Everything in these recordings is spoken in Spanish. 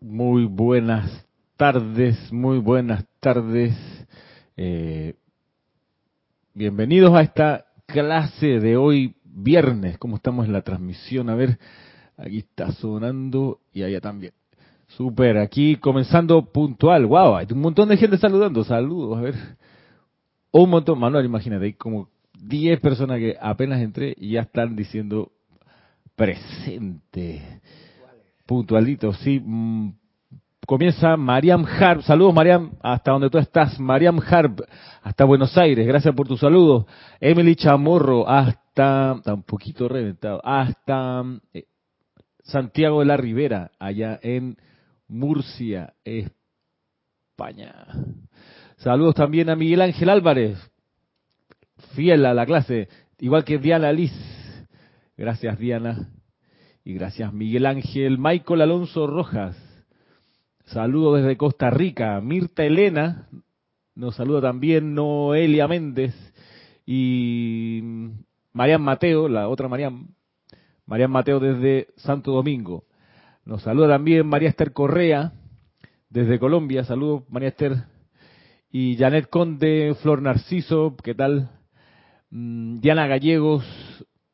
Muy buenas tardes, muy buenas tardes. Eh, bienvenidos a esta clase de hoy viernes. ¿Cómo estamos en la transmisión? A ver, aquí está sonando y allá también. Super, aquí comenzando puntual. Wow, hay un montón de gente saludando. Saludos, a ver. Un montón, Manuel, imagínate, hay como 10 personas que apenas entré y ya están diciendo presente. Puntualito, sí. Mm, comienza Mariam Harb. Saludos, Mariam, hasta donde tú estás. Mariam Harb, hasta Buenos Aires. Gracias por tu saludo. Emily Chamorro, hasta. Está un poquito reventado. Hasta eh, Santiago de la Ribera, allá en Murcia, España. Saludos también a Miguel Ángel Álvarez, fiel a la clase, igual que Diana Liz. Gracias, Diana. Y gracias, Miguel Ángel. Michael Alonso Rojas. Saludos desde Costa Rica. Mirta Elena. Nos saluda también Noelia Méndez. Y Marian Mateo, la otra Marian. Marian Mateo desde Santo Domingo. Nos saluda también María Esther Correa desde Colombia. Saludos, María Esther. Y Janet Conde, Flor Narciso, ¿qué tal? Mm, Diana Gallegos,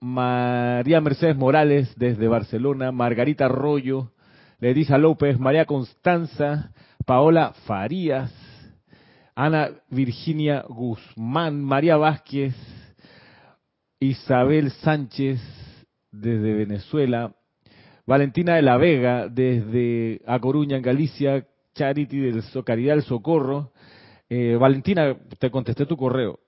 María Mercedes Morales desde Barcelona, Margarita Arroyo, Ledisa López, María Constanza, Paola Farías, Ana Virginia Guzmán, María Vázquez, Isabel Sánchez desde Venezuela, Valentina de la Vega desde A Coruña, en Galicia, Charity del Caridad del Socorro. Eh, Valentina, te contesté tu correo.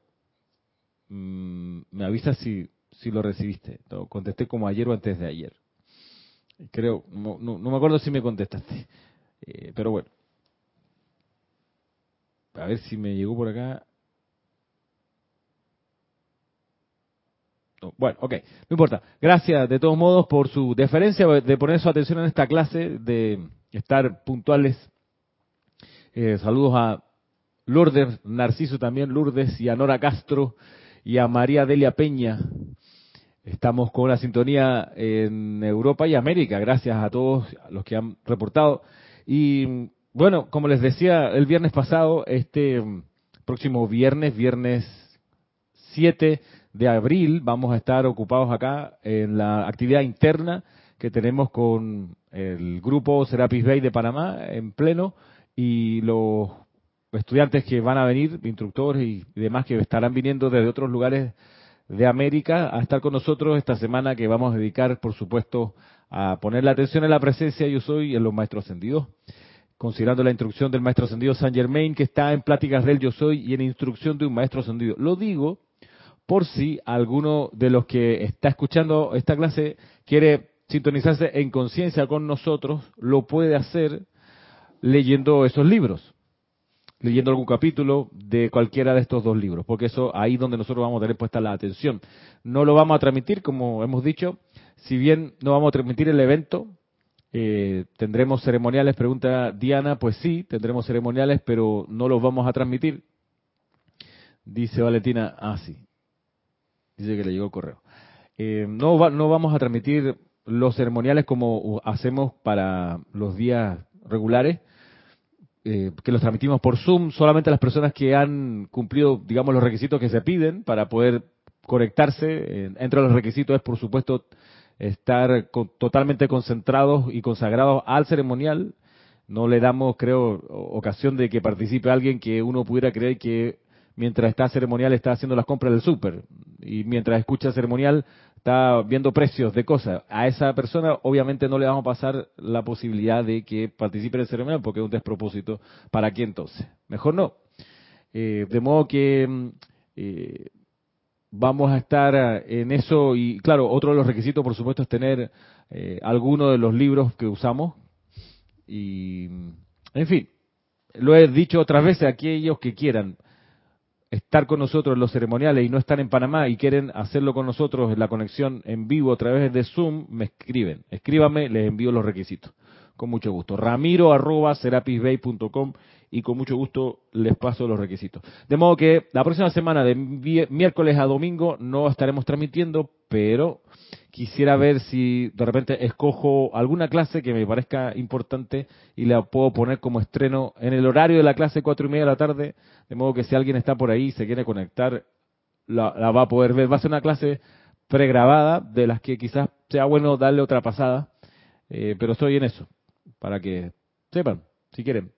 Mm, me avisas si si lo recibiste. Lo contesté como ayer o antes de ayer. Creo, no, no, me acuerdo si me contestaste. Eh, pero bueno. A ver si me llegó por acá. bueno, ok, no importa. Gracias de todos modos por su deferencia, de poner su atención en esta clase, de estar puntuales. Eh, saludos a Lourdes Narciso también, Lourdes y a Nora Castro y a María Delia Peña, Estamos con la sintonía en Europa y América, gracias a todos los que han reportado. Y bueno, como les decía el viernes pasado, este próximo viernes, viernes 7 de abril, vamos a estar ocupados acá en la actividad interna que tenemos con el grupo Serapis Bay de Panamá en pleno y los estudiantes que van a venir, instructores y demás que estarán viniendo desde otros lugares de América a estar con nosotros esta semana que vamos a dedicar, por supuesto, a poner la atención en la presencia yo soy en los maestros ascendidos, considerando la instrucción del maestro ascendido San Germain que está en pláticas del yo soy y en instrucción de un maestro ascendido. Lo digo por si alguno de los que está escuchando esta clase quiere sintonizarse en conciencia con nosotros, lo puede hacer leyendo esos libros leyendo algún capítulo de cualquiera de estos dos libros, porque eso ahí donde nosotros vamos a tener puesta la atención. No lo vamos a transmitir, como hemos dicho, si bien no vamos a transmitir el evento, eh, tendremos ceremoniales, pregunta Diana, pues sí, tendremos ceremoniales, pero no los vamos a transmitir. Dice Valentina, ah, sí. Dice que le llegó el correo. Eh, no, no vamos a transmitir los ceremoniales como hacemos para los días regulares, eh, que los transmitimos por Zoom, solamente las personas que han cumplido, digamos, los requisitos que se piden para poder conectarse. entre los requisitos es, por supuesto, estar totalmente concentrados y consagrados al ceremonial. No le damos, creo, ocasión de que participe alguien que uno pudiera creer que mientras está ceremonial está haciendo las compras del súper y mientras escucha ceremonial está viendo precios de cosas. A esa persona obviamente no le vamos a pasar la posibilidad de que participe en el ceremonial porque es un despropósito. ¿Para qué entonces? Mejor no. Eh, de modo que mm, eh, vamos a estar en eso y claro, otro de los requisitos por supuesto es tener eh, alguno de los libros que usamos y en fin, lo he dicho otras veces, aquellos que quieran estar con nosotros en los ceremoniales y no están en Panamá y quieren hacerlo con nosotros en la conexión en vivo a través de Zoom, me escriben. Escríbame, les envío los requisitos. Con mucho gusto. Ramiro arroba serapisbay.com y con mucho gusto les paso los requisitos. De modo que la próxima semana, de miércoles a domingo, no estaremos transmitiendo, pero quisiera ver si de repente escojo alguna clase que me parezca importante y la puedo poner como estreno en el horario de la clase cuatro y media de la tarde, de modo que si alguien está por ahí y se quiere conectar, la, va a poder ver. Va a ser una clase pregrabada, de las que quizás sea bueno darle otra pasada, eh, pero estoy en eso, para que sepan, si quieren.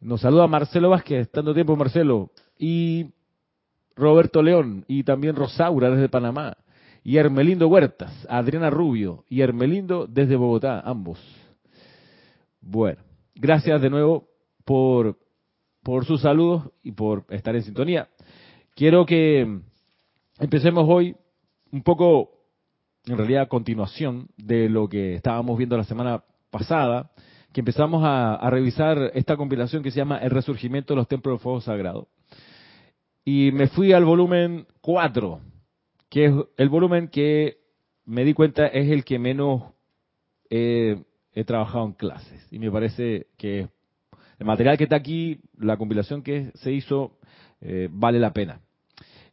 Nos saluda Marcelo Vázquez, tanto tiempo Marcelo, y Roberto León, y también Rosaura desde Panamá, y Hermelindo Huertas, Adriana Rubio, y Hermelindo desde Bogotá, ambos. Bueno, gracias de nuevo por, por sus saludos y por estar en sintonía. Quiero que empecemos hoy un poco, en realidad, a continuación de lo que estábamos viendo la semana pasada, que empezamos a, revisar esta compilación que se llama El Resurgimiento de los Templos del Fuego Sagrado. Y me fui al volumen 4, que es el volumen que me di cuenta es el que menos he trabajado en clases. Y me parece que el material que está aquí, la compilación que se hizo, eh, vale la pena.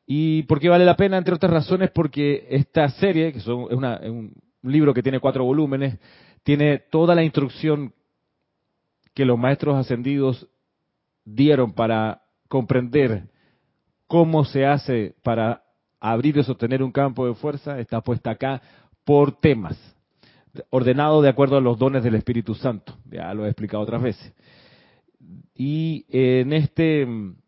¿Y por qué vale la pena? Entre otras razones, porque esta serie, que son, es, un libro que tiene cuatro volúmenes, tiene toda la instrucción que los maestros ascendidos dieron para comprender cómo se hace para abrir y sostener un campo de fuerza, está puesta acá por temas, ordenado de acuerdo a los dones del Espíritu Santo. Ya lo he explicado otras veces. Y en este en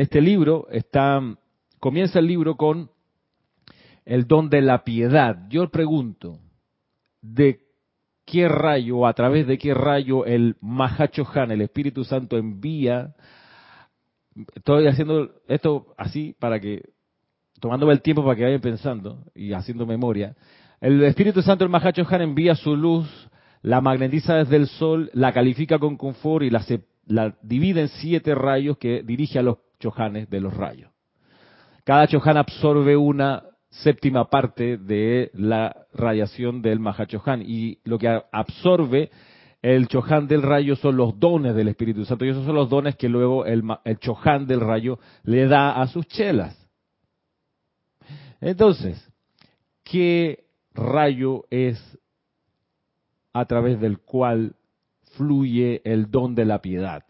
este libro está, comienza el libro con el don de la piedad. Yo pregunto, ¿de qué rayo a través de qué rayo el Han, el Espíritu Santo, envía? Estoy haciendo esto así para que, tomándome el tiempo para que vayan pensando y haciendo memoria. El Espíritu Santo, el Han, envía su luz, la magnetiza desde el sol, la califica con confort y la la divide en siete rayos que dirige a los chojanes de los rayos. Cada choján absorbe una séptima parte de la radiación del Mahachohan y lo que absorbe el choján del rayo son los dones del Espíritu Santo y esos son los dones que luego el, el choján del rayo le da a sus chelas. Entonces, ¿qué rayo es a través del cual fluye el don de la piedad.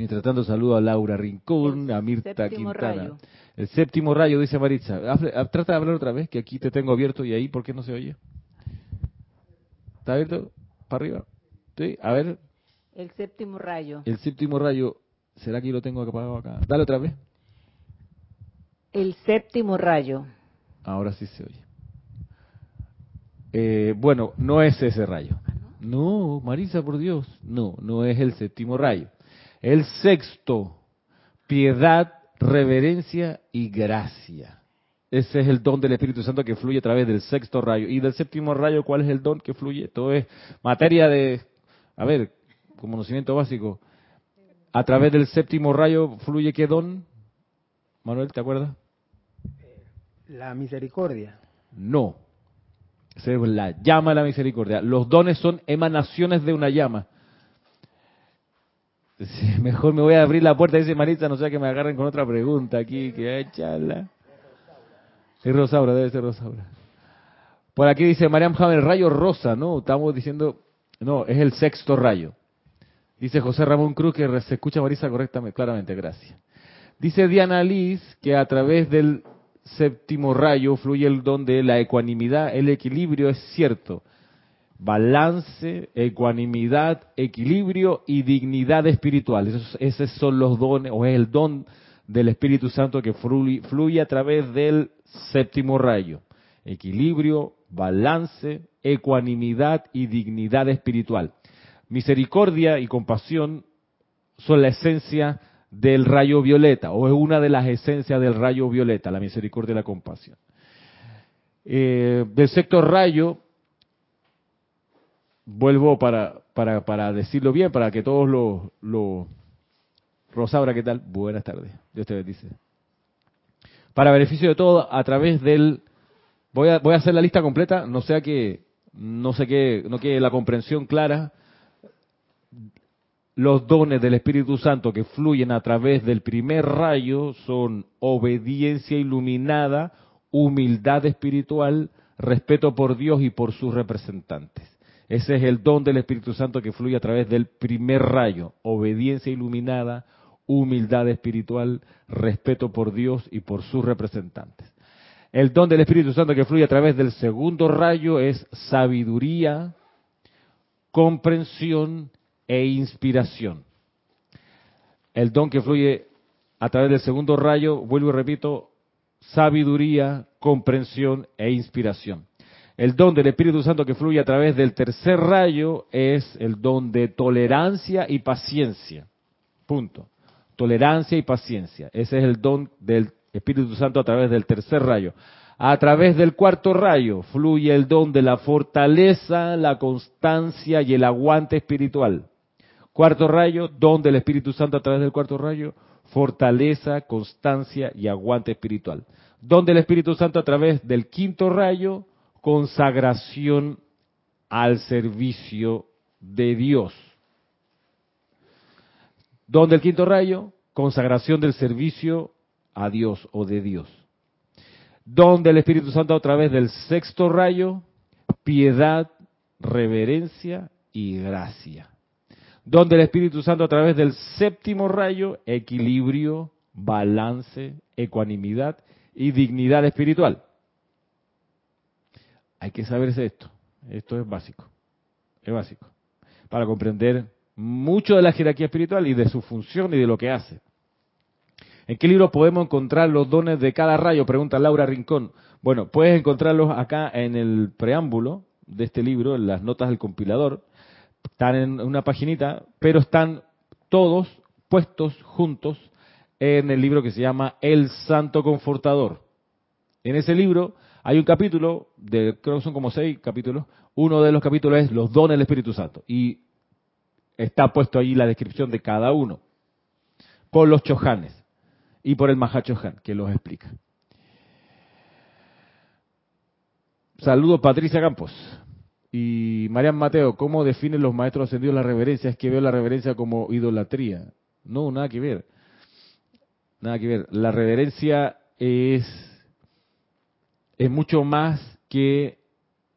Mientras tanto saludo a Laura Rincón, a Mirta Quintana. El séptimo rayo, dice Maritza. Ah, trata de hablar otra vez, que aquí te tengo abierto y ahí, ¿por qué no se oye? ¿Está abierto? ¿Para arriba? ¿Sí? A ver. El séptimo rayo. El séptimo rayo. ¿Será que lo tengo apagado acá? Dale otra vez. El séptimo rayo. Ahora sí se oye. Eh, bueno, no es ese rayo. ¿Ah, no, Marisa, por Dios, no, no es el séptimo rayo. El sexto, piedad, reverencia y gracia. Ese es el don del Espíritu Santo que fluye a través del sexto rayo. Y del séptimo rayo, ¿cuál es el don que fluye? Todo es materia de, a ver, conocimiento básico. A través del séptimo rayo fluye qué don? Manuel, ¿te acuerdas? La misericordia. No, es la llama de la misericordia. Los dones son emanaciones de una llama. mejor me voy a abrir la puerta, dice Marita, no sea que me agarren con otra pregunta aquí, que échala. Es Rosaura, debe ser Rosaura. Por aquí dice Mariam el rayo rosa, ¿no? Estamos diciendo, no, es el sexto rayo. Dice José Ramón Cruz que se escucha Marisa correctamente, claramente, gracias. Dice Diana Liz que a través del séptimo rayo fluye el don de la ecuanimidad, el equilibrio es cierto. Balance, ecuanimidad, equilibrio y dignidad espiritual. Esos, son los dones, o es el don del Espíritu Santo que fluye, a través del séptimo rayo. Equilibrio, balance, ecuanimidad y dignidad espiritual. Misericordia y compasión son la esencia del rayo violeta, o es una de las esencias del rayo violeta, la misericordia y la compasión. Eh, del sexto rayo, vuelvo para, para, para, decirlo bien, para que todos lo, lo... Rosaura, ¿qué tal? Buenas tardes. Dios te bendice. para beneficio de todos a través del voy a voy a hacer la lista completa, no sea que no sé qué, no quede la comprensión clara. Los dones del Espíritu Santo que fluyen a través del primer rayo son obediencia iluminada, humildad espiritual, respeto por Dios y por sus representantes. Ese es el don del Espíritu Santo que fluye a través del primer rayo, obediencia iluminada, humildad espiritual, respeto por Dios y por sus representantes. El don del Espíritu Santo que fluye a través del segundo rayo es sabiduría, comprensión e inspiración. El don que fluye a través del segundo rayo, vuelvo y repito, sabiduría, comprensión e inspiración. El don del Espíritu Santo que fluye a través del tercer rayo es el don de tolerancia y paciencia. Punto. Tolerancia y paciencia. Ese es el don del Espíritu Santo a través del tercer rayo. A través del cuarto rayo fluye el don de la fortaleza, la constancia y el aguante espiritual. Cuarto rayo, don del Espíritu Santo a través del cuarto rayo, fortaleza, constancia y aguante espiritual. Don del Espíritu Santo a través del quinto rayo, consagración al servicio de Dios. Don del quinto rayo, consagración del servicio a Dios o de Dios. Don del Espíritu Santo a través del sexto rayo, piedad, reverencia y gracia. Don del Espíritu Santo a través del séptimo rayo, equilibrio, balance, ecuanimidad y dignidad espiritual. Hay que saberse esto. Esto es básico. Es básico. Para comprender mucho de la jerarquía espiritual y de su función y de lo que hace. ¿En qué libro podemos encontrar los dones de cada rayo? Pregunta Laura Rincón. Bueno, puedes encontrarlos acá en el preámbulo de este libro, en las notas del compilador. Están en una paginita, pero están todos puestos juntos en el libro que se llama El Santo Confortador. En ese libro hay un capítulo, de, creo que son como seis capítulos, uno de los capítulos es los dones del Espíritu Santo. Y está puesto ahí la descripción de cada uno, por los chojanes y por el Mahachohan, que los explica. Saludos Patricia Campos. Y Marian Mateo, ¿cómo definen los maestros ascendidos la reverencia? Es que veo la reverencia como idolatría. No, nada que ver. Nada que ver. La reverencia es, es mucho más que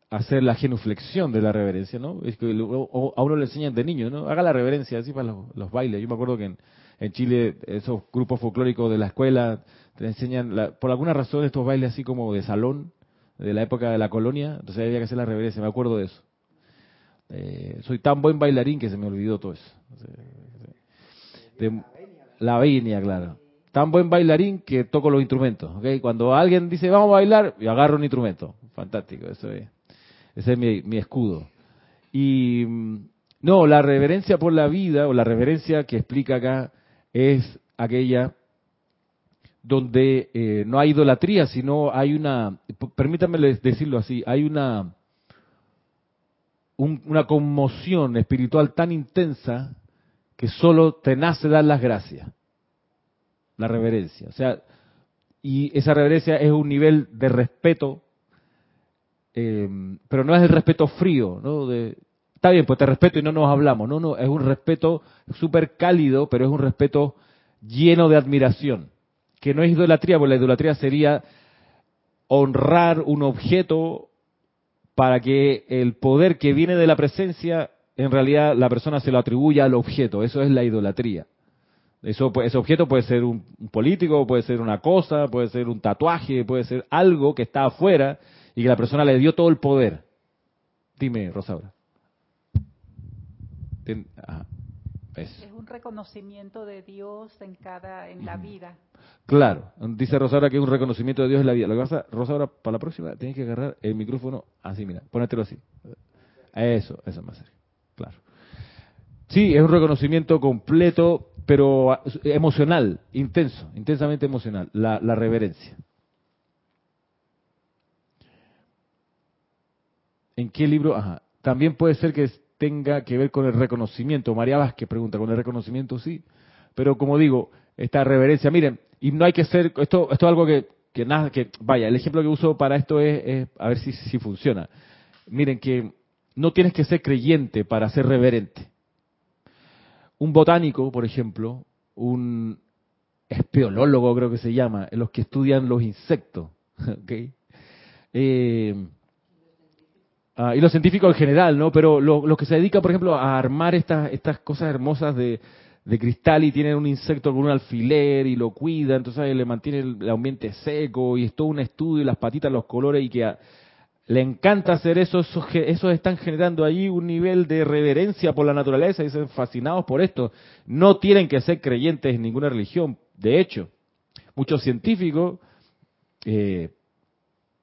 hacer la genuflexión de la reverencia, ¿no? Es que a uno le enseñan de niño, ¿no? Haga la reverencia así para los, bailes. Yo me acuerdo que en, Chile esos grupos folclóricos de la escuela te enseñan, por alguna razón, estos bailes así como de salón, de la época de la colonia, entonces había que hacer la reverencia, me acuerdo de eso. Eh, soy tan buen bailarín que se me olvidó todo eso. De, la venia, claro. Tan buen bailarín que toco los instrumentos. ¿okay? Cuando alguien dice vamos a bailar, yo agarro un instrumento. Fantástico, eso es. Ese es mi, escudo. Y mm, no, la reverencia por la vida, o la reverencia que explica acá, es aquella donde eh, no hay idolatría, sino hay una, permítanme decirlo así, hay una, una conmoción espiritual tan intensa que solo te nace dar las gracias. La reverencia. O sea, y esa reverencia es un nivel de respeto eh, pero no es el respeto frío, ¿no? De, está bien, pues te respeto y no nos hablamos. No, no, es un respeto súper cálido, pero es un respeto lleno de admiración. Que no es idolatría, porque la idolatría sería honrar un objeto para que el poder que viene de la presencia, en realidad la persona se lo atribuya al objeto. Eso es la idolatría. Eso, ese objeto puede ser un político, puede ser una cosa, puede ser un tatuaje, puede ser algo que está afuera y que la persona le dio todo el poder. Dime, Rosaura. es un reconocimiento de Dios en cada en la vida. Claro, dice Rosaura que es un reconocimiento de Dios en la vida. Lo que pasa, Rosaura, para la próxima tienes que agarrar el micrófono así, mira, ponértelo así. Eso, eso es más serio. Claro. Sí, es un reconocimiento completo, pero emocional, intenso, intensamente emocional, la, reverencia. ¿En qué libro? Ajá. También puede ser que tenga que ver con el reconocimiento. María Vázquez pregunta, ¿con el reconocimiento? Sí. Pero como digo, esta reverencia, miren, y no hay que ser, esto, esto es algo que que nada, que vaya, el ejemplo que uso para esto es, a ver si, si funciona. Miren que no tienes que ser creyente para ser reverente. Un botánico, por ejemplo, un espeolólogo creo que se llama, los que estudian los insectos, ¿okay? Eh, ah, y los científicos en general, ¿no? Pero los que se dedican, por ejemplo, a armar estas, estas cosas hermosas de, cristal y tienen un insecto con un alfiler y lo cuida, entonces le mantiene el, ambiente seco y es todo un estudio y las patitas, los colores y que le encanta hacer eso, esos, están generando ahí un nivel de reverencia por la naturaleza y son fascinados por esto. No tienen que ser creyentes en ninguna religión. De hecho, muchos científicos eh,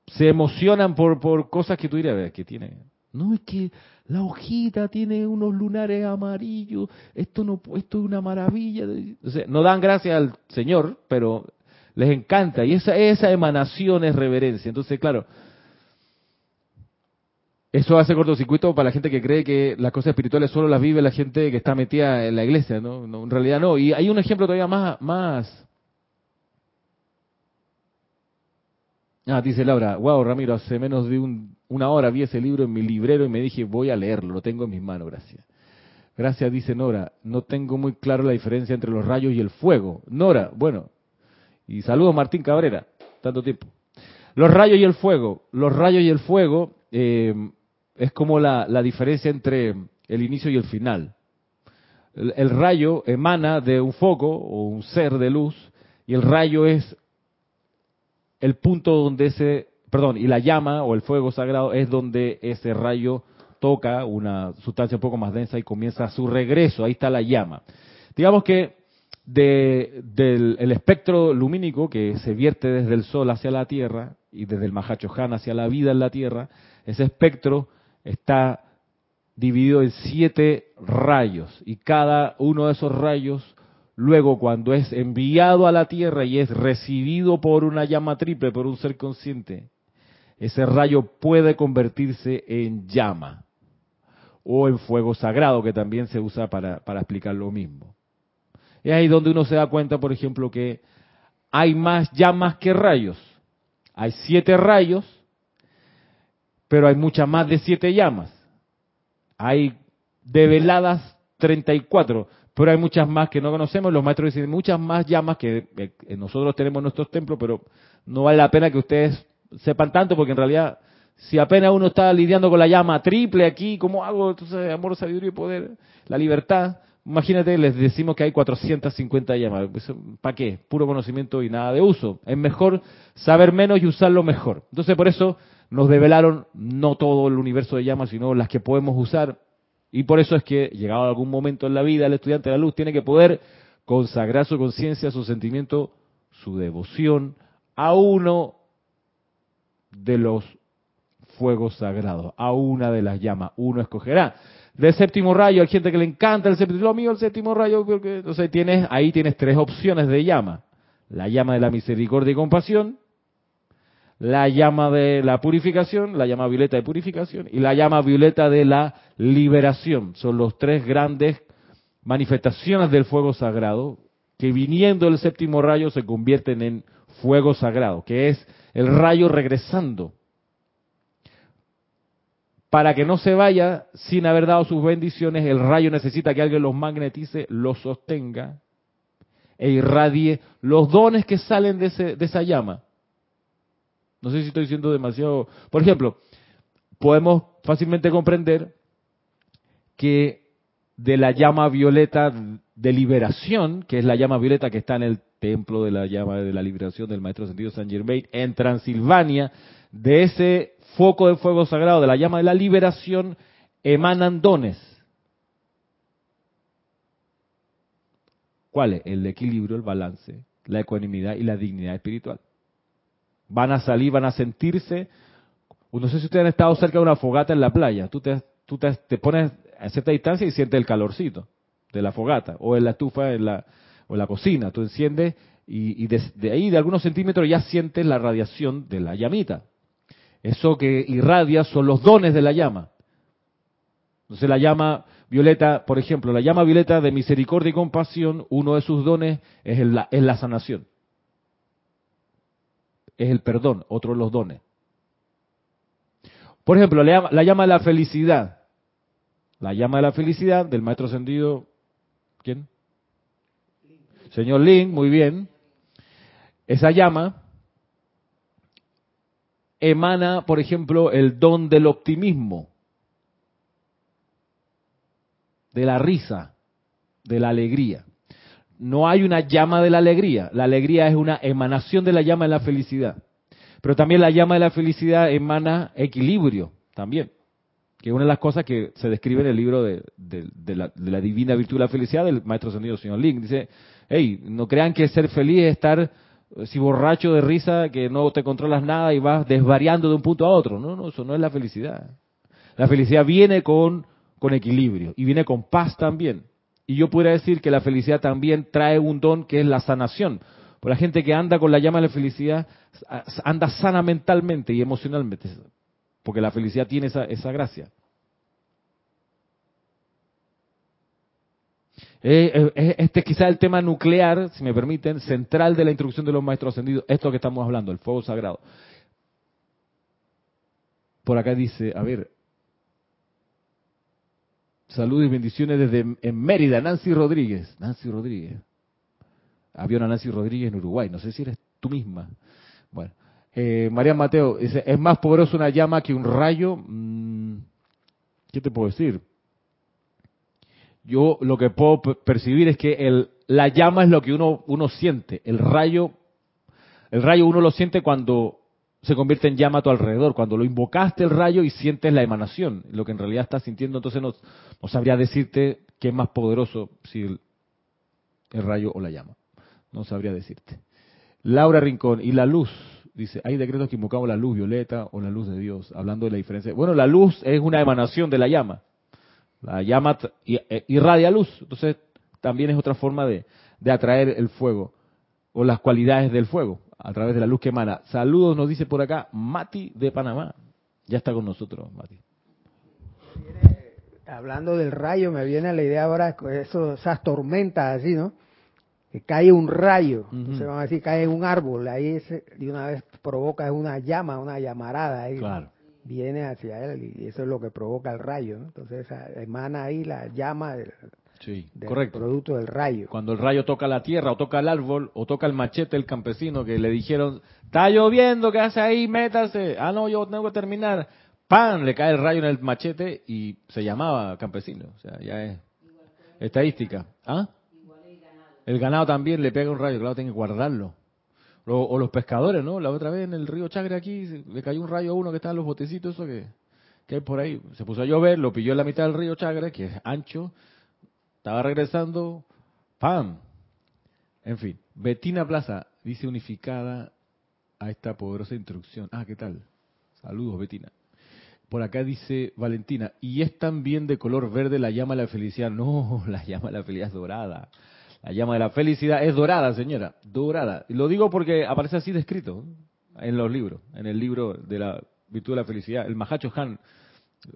se emocionan por, por cosas que tú dirías, que tiene. No, es que la hojita tiene unos lunares amarillos, esto no esto es una maravilla. no dan gracias al Señor, pero les encanta y esa esa emanación es reverencia. Entonces, claro, eso hace cortocircuito para la gente que cree que las cosas espirituales solo las vive la gente que está metida en la iglesia, ¿no? en realidad no. Y hay un ejemplo todavía más, Ah, dice Laura, wow, Ramiro, hace menos de una hora vi ese libro en mi librero y me dije, voy a leerlo, lo tengo en mis manos, gracias. Gracias, dice Nora, no tengo muy claro la diferencia entre los rayos y el fuego. Nora, bueno, y saludos Martín Cabrera, tanto tiempo. Los rayos y el fuego, los rayos y el fuego eh, es como la, diferencia entre el inicio y el final. el rayo emana de un foco o un ser de luz y el rayo es el punto donde ese, perdón, y la llama o el fuego sagrado es donde ese rayo toca una sustancia un poco más densa y comienza su regreso, ahí está la llama. Digamos que del el espectro lumínico que se vierte desde el Sol hacia la Tierra y desde el Mahachohan hacia la vida en la Tierra, ese espectro está dividido en siete rayos y cada uno de esos rayos Luego, cuando es enviado a la tierra y es recibido por una llama triple, por un ser consciente, ese rayo puede convertirse en llama o en fuego sagrado, que también se usa para, explicar lo mismo. Es ahí donde uno se da cuenta, por ejemplo, que hay más llamas que rayos. Hay siete rayos, pero hay muchas más de siete llamas. Hay develadas 34 pero hay muchas más que no conocemos. Los maestros dicen muchas más llamas que eh, nosotros tenemos en nuestros templos, pero no vale la pena que ustedes sepan tanto, porque en realidad, si apenas uno está lidiando con la llama triple aquí, ¿cómo hago? Entonces, amor, sabiduría y poder, la libertad. Imagínate, les decimos que hay 450 llamas. ¿Para qué? Puro conocimiento y nada de uso. Es mejor saber menos y usarlo mejor. Entonces, por eso nos develaron no todo el universo de llamas, sino las que podemos usar y por eso es que, llegado algún momento en la vida, el estudiante de la luz tiene que poder consagrar su conciencia, su sentimiento, su devoción a uno de los fuegos sagrados, a una de las llamas. Uno escogerá. Del séptimo rayo, hay gente que le encanta el séptimo, lo mío el séptimo rayo, porque, entonces tienes, ahí tienes tres opciones de llama. La llama de la misericordia y compasión, la llama de la purificación, la llama violeta de purificación y la llama violeta de la liberación. Son los tres grandes manifestaciones del fuego sagrado que viniendo el séptimo rayo se convierten en fuego sagrado, que es el rayo regresando. Para que no se vaya sin haber dado sus bendiciones, el rayo necesita que alguien los magnetice, los sostenga e irradie los dones que salen de, esa llama. No sé si estoy diciendo demasiado. Por ejemplo, podemos fácilmente comprender que de la llama violeta de liberación, que es la llama violeta que está en el templo de la llama de la liberación del Maestro Sentido San Germain, en Transilvania, de ese foco de fuego sagrado, de la llama de la liberación, emanan dones. ¿Cuáles? El equilibrio, el balance, la ecuanimidad y la dignidad espiritual van a salir, van a sentirse. No sé si ustedes han estado cerca de una fogata en la playa. Tú te, tú te, pones a cierta distancia y sientes el calorcito de la fogata o en la estufa en la, o en la cocina. Tú enciendes y, y de, ahí, de algunos centímetros, ya sientes la radiación de la llamita. Eso que irradia son los dones de la llama. Entonces la llama violeta, por ejemplo, la llama violeta de misericordia y compasión, uno de sus dones es la, es la sanación es el perdón, otro de los dones. Por ejemplo, la llama, de la felicidad. La llama de la felicidad del maestro ascendido, ¿quién? Señor Lin, muy bien. Esa llama emana, por ejemplo, el don del optimismo, de la risa, de la alegría. No hay una llama de la alegría. La alegría es una emanación de la llama de la felicidad. Pero también la llama de la felicidad emana equilibrio, también. Que es una de las cosas que se describe en el libro de, la, divina virtud de la felicidad del maestro sentido señor Link. Dice, hey, no crean que ser feliz es estar si borracho de risa, que no te controlas nada y vas desvariando de un punto a otro. No, no, eso no es la felicidad. La felicidad viene con, con equilibrio y viene con paz también. Y yo podría decir que la felicidad también trae un don que es la sanación. Por la gente que anda con la llama de la felicidad, anda sana mentalmente y emocionalmente, porque la felicidad tiene esa, esa gracia. Eh, eh, eh, este es quizá el tema nuclear, si me permiten, central de la introducción de los maestros ascendidos, esto que estamos hablando, el fuego sagrado. Por acá dice, a ver, Saludos y bendiciones desde en Mérida, Nancy Rodríguez. Nancy Rodríguez. Había una Nancy Rodríguez en Uruguay, no sé si eres tú misma. Bueno, eh, María Mateo dice, ¿es más poderoso una llama que un rayo? Mm, ¿Qué te puedo decir? Yo lo que puedo percibir es que el, la llama es lo que uno, uno siente. El rayo, el rayo uno lo siente cuando se convierte en llama a tu alrededor. Cuando lo invocaste el rayo y sientes la emanación, lo que en realidad estás sintiendo, entonces no, sabría decirte qué es más poderoso, si el, rayo o la llama. No sabría decirte. Laura Rincón, y la luz, dice, hay decretos que invocamos la luz violeta o la luz de Dios, hablando de la diferencia. Bueno, la luz es una emanación de la llama. La llama e, irradia luz, entonces también es otra forma de atraer el fuego o las cualidades del fuego a través de la luz que emana. Saludos, nos dice por acá Mati de Panamá. Ya está con nosotros, Mati. Hablando del rayo, me viene la idea ahora eso, esas tormentas así, ¿no? Que cae un rayo, entonces vamos a decir, cae un árbol, ahí de una vez provoca una llama, una llamarada ahí. Viene hacia él y eso es lo que provoca el rayo, ¿no? Entonces emana ahí la llama del, Sí, correcto. producto del rayo. Cuando el rayo toca la tierra o toca el árbol o toca el machete el campesino que le dijeron, está lloviendo, ¿qué hace ahí? Métase. Ah, no, yo tengo que terminar. ¡Pam! Le cae el rayo en el machete y se llamaba campesino. O sea, ya es estadística. ¿Ah? El ganado también le pega un rayo, claro, tiene que guardarlo. O, los pescadores, ¿no? La otra vez en el río Chagre aquí le cayó un rayo a uno que está en los botecitos, eso que, que hay por ahí. Se puso a llover, lo pilló en la mitad del río Chagre, que es ancho, estaba regresando, ¡pam! En fin, Betina Plaza dice unificada a esta poderosa introducción. Ah, ¿qué tal? Saludos, Betina. Por acá dice Valentina, y es también de color verde la llama de la felicidad. No, la llama de la felicidad es dorada. La llama de la felicidad es dorada, señora, dorada. Y lo digo porque aparece así descrito en los libros, en el libro de la virtud de la felicidad. El Mahacho Han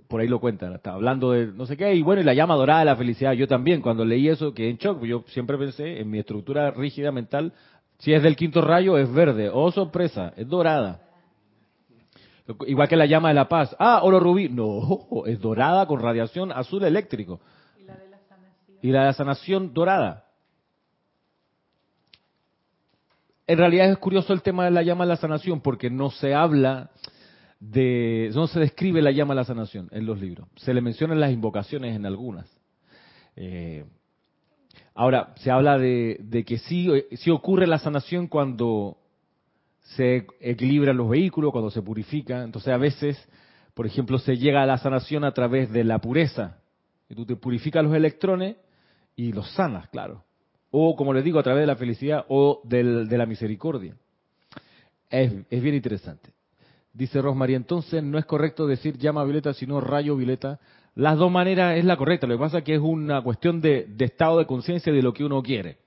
por ahí lo cuentan, está hablando de no sé qué, y bueno, y la llama dorada de la felicidad. Yo también, cuando leí eso, quedé en shock, yo siempre pensé, en mi estructura rígida mental, si es del quinto rayo, es verde. Oh, sorpresa, es dorada. Igual que la llama de la paz. Ah, oro rubí. No, es dorada con radiación azul eléctrico. Y la de la sanación. Y la de la sanación dorada. En realidad es curioso el tema de la llama de la sanación, porque no se habla de, no se describe la llama a la sanación en los libros. Se le mencionan las invocaciones en algunas. Eh, ahora, se habla de, que sí, sí, ocurre la sanación cuando se equilibran los vehículos, cuando se purifica. Entonces, a veces, por ejemplo, se llega a la sanación a través de la pureza. Y tú te purificas los electrones y los sanas, claro. O, como les digo, a través de la felicidad o de la misericordia. Es, bien interesante. Dice Rosmarie, entonces no es correcto decir llama violeta, sino rayo violeta. Las dos maneras es la correcta, lo que pasa es que es una cuestión de, estado de conciencia de lo que uno quiere.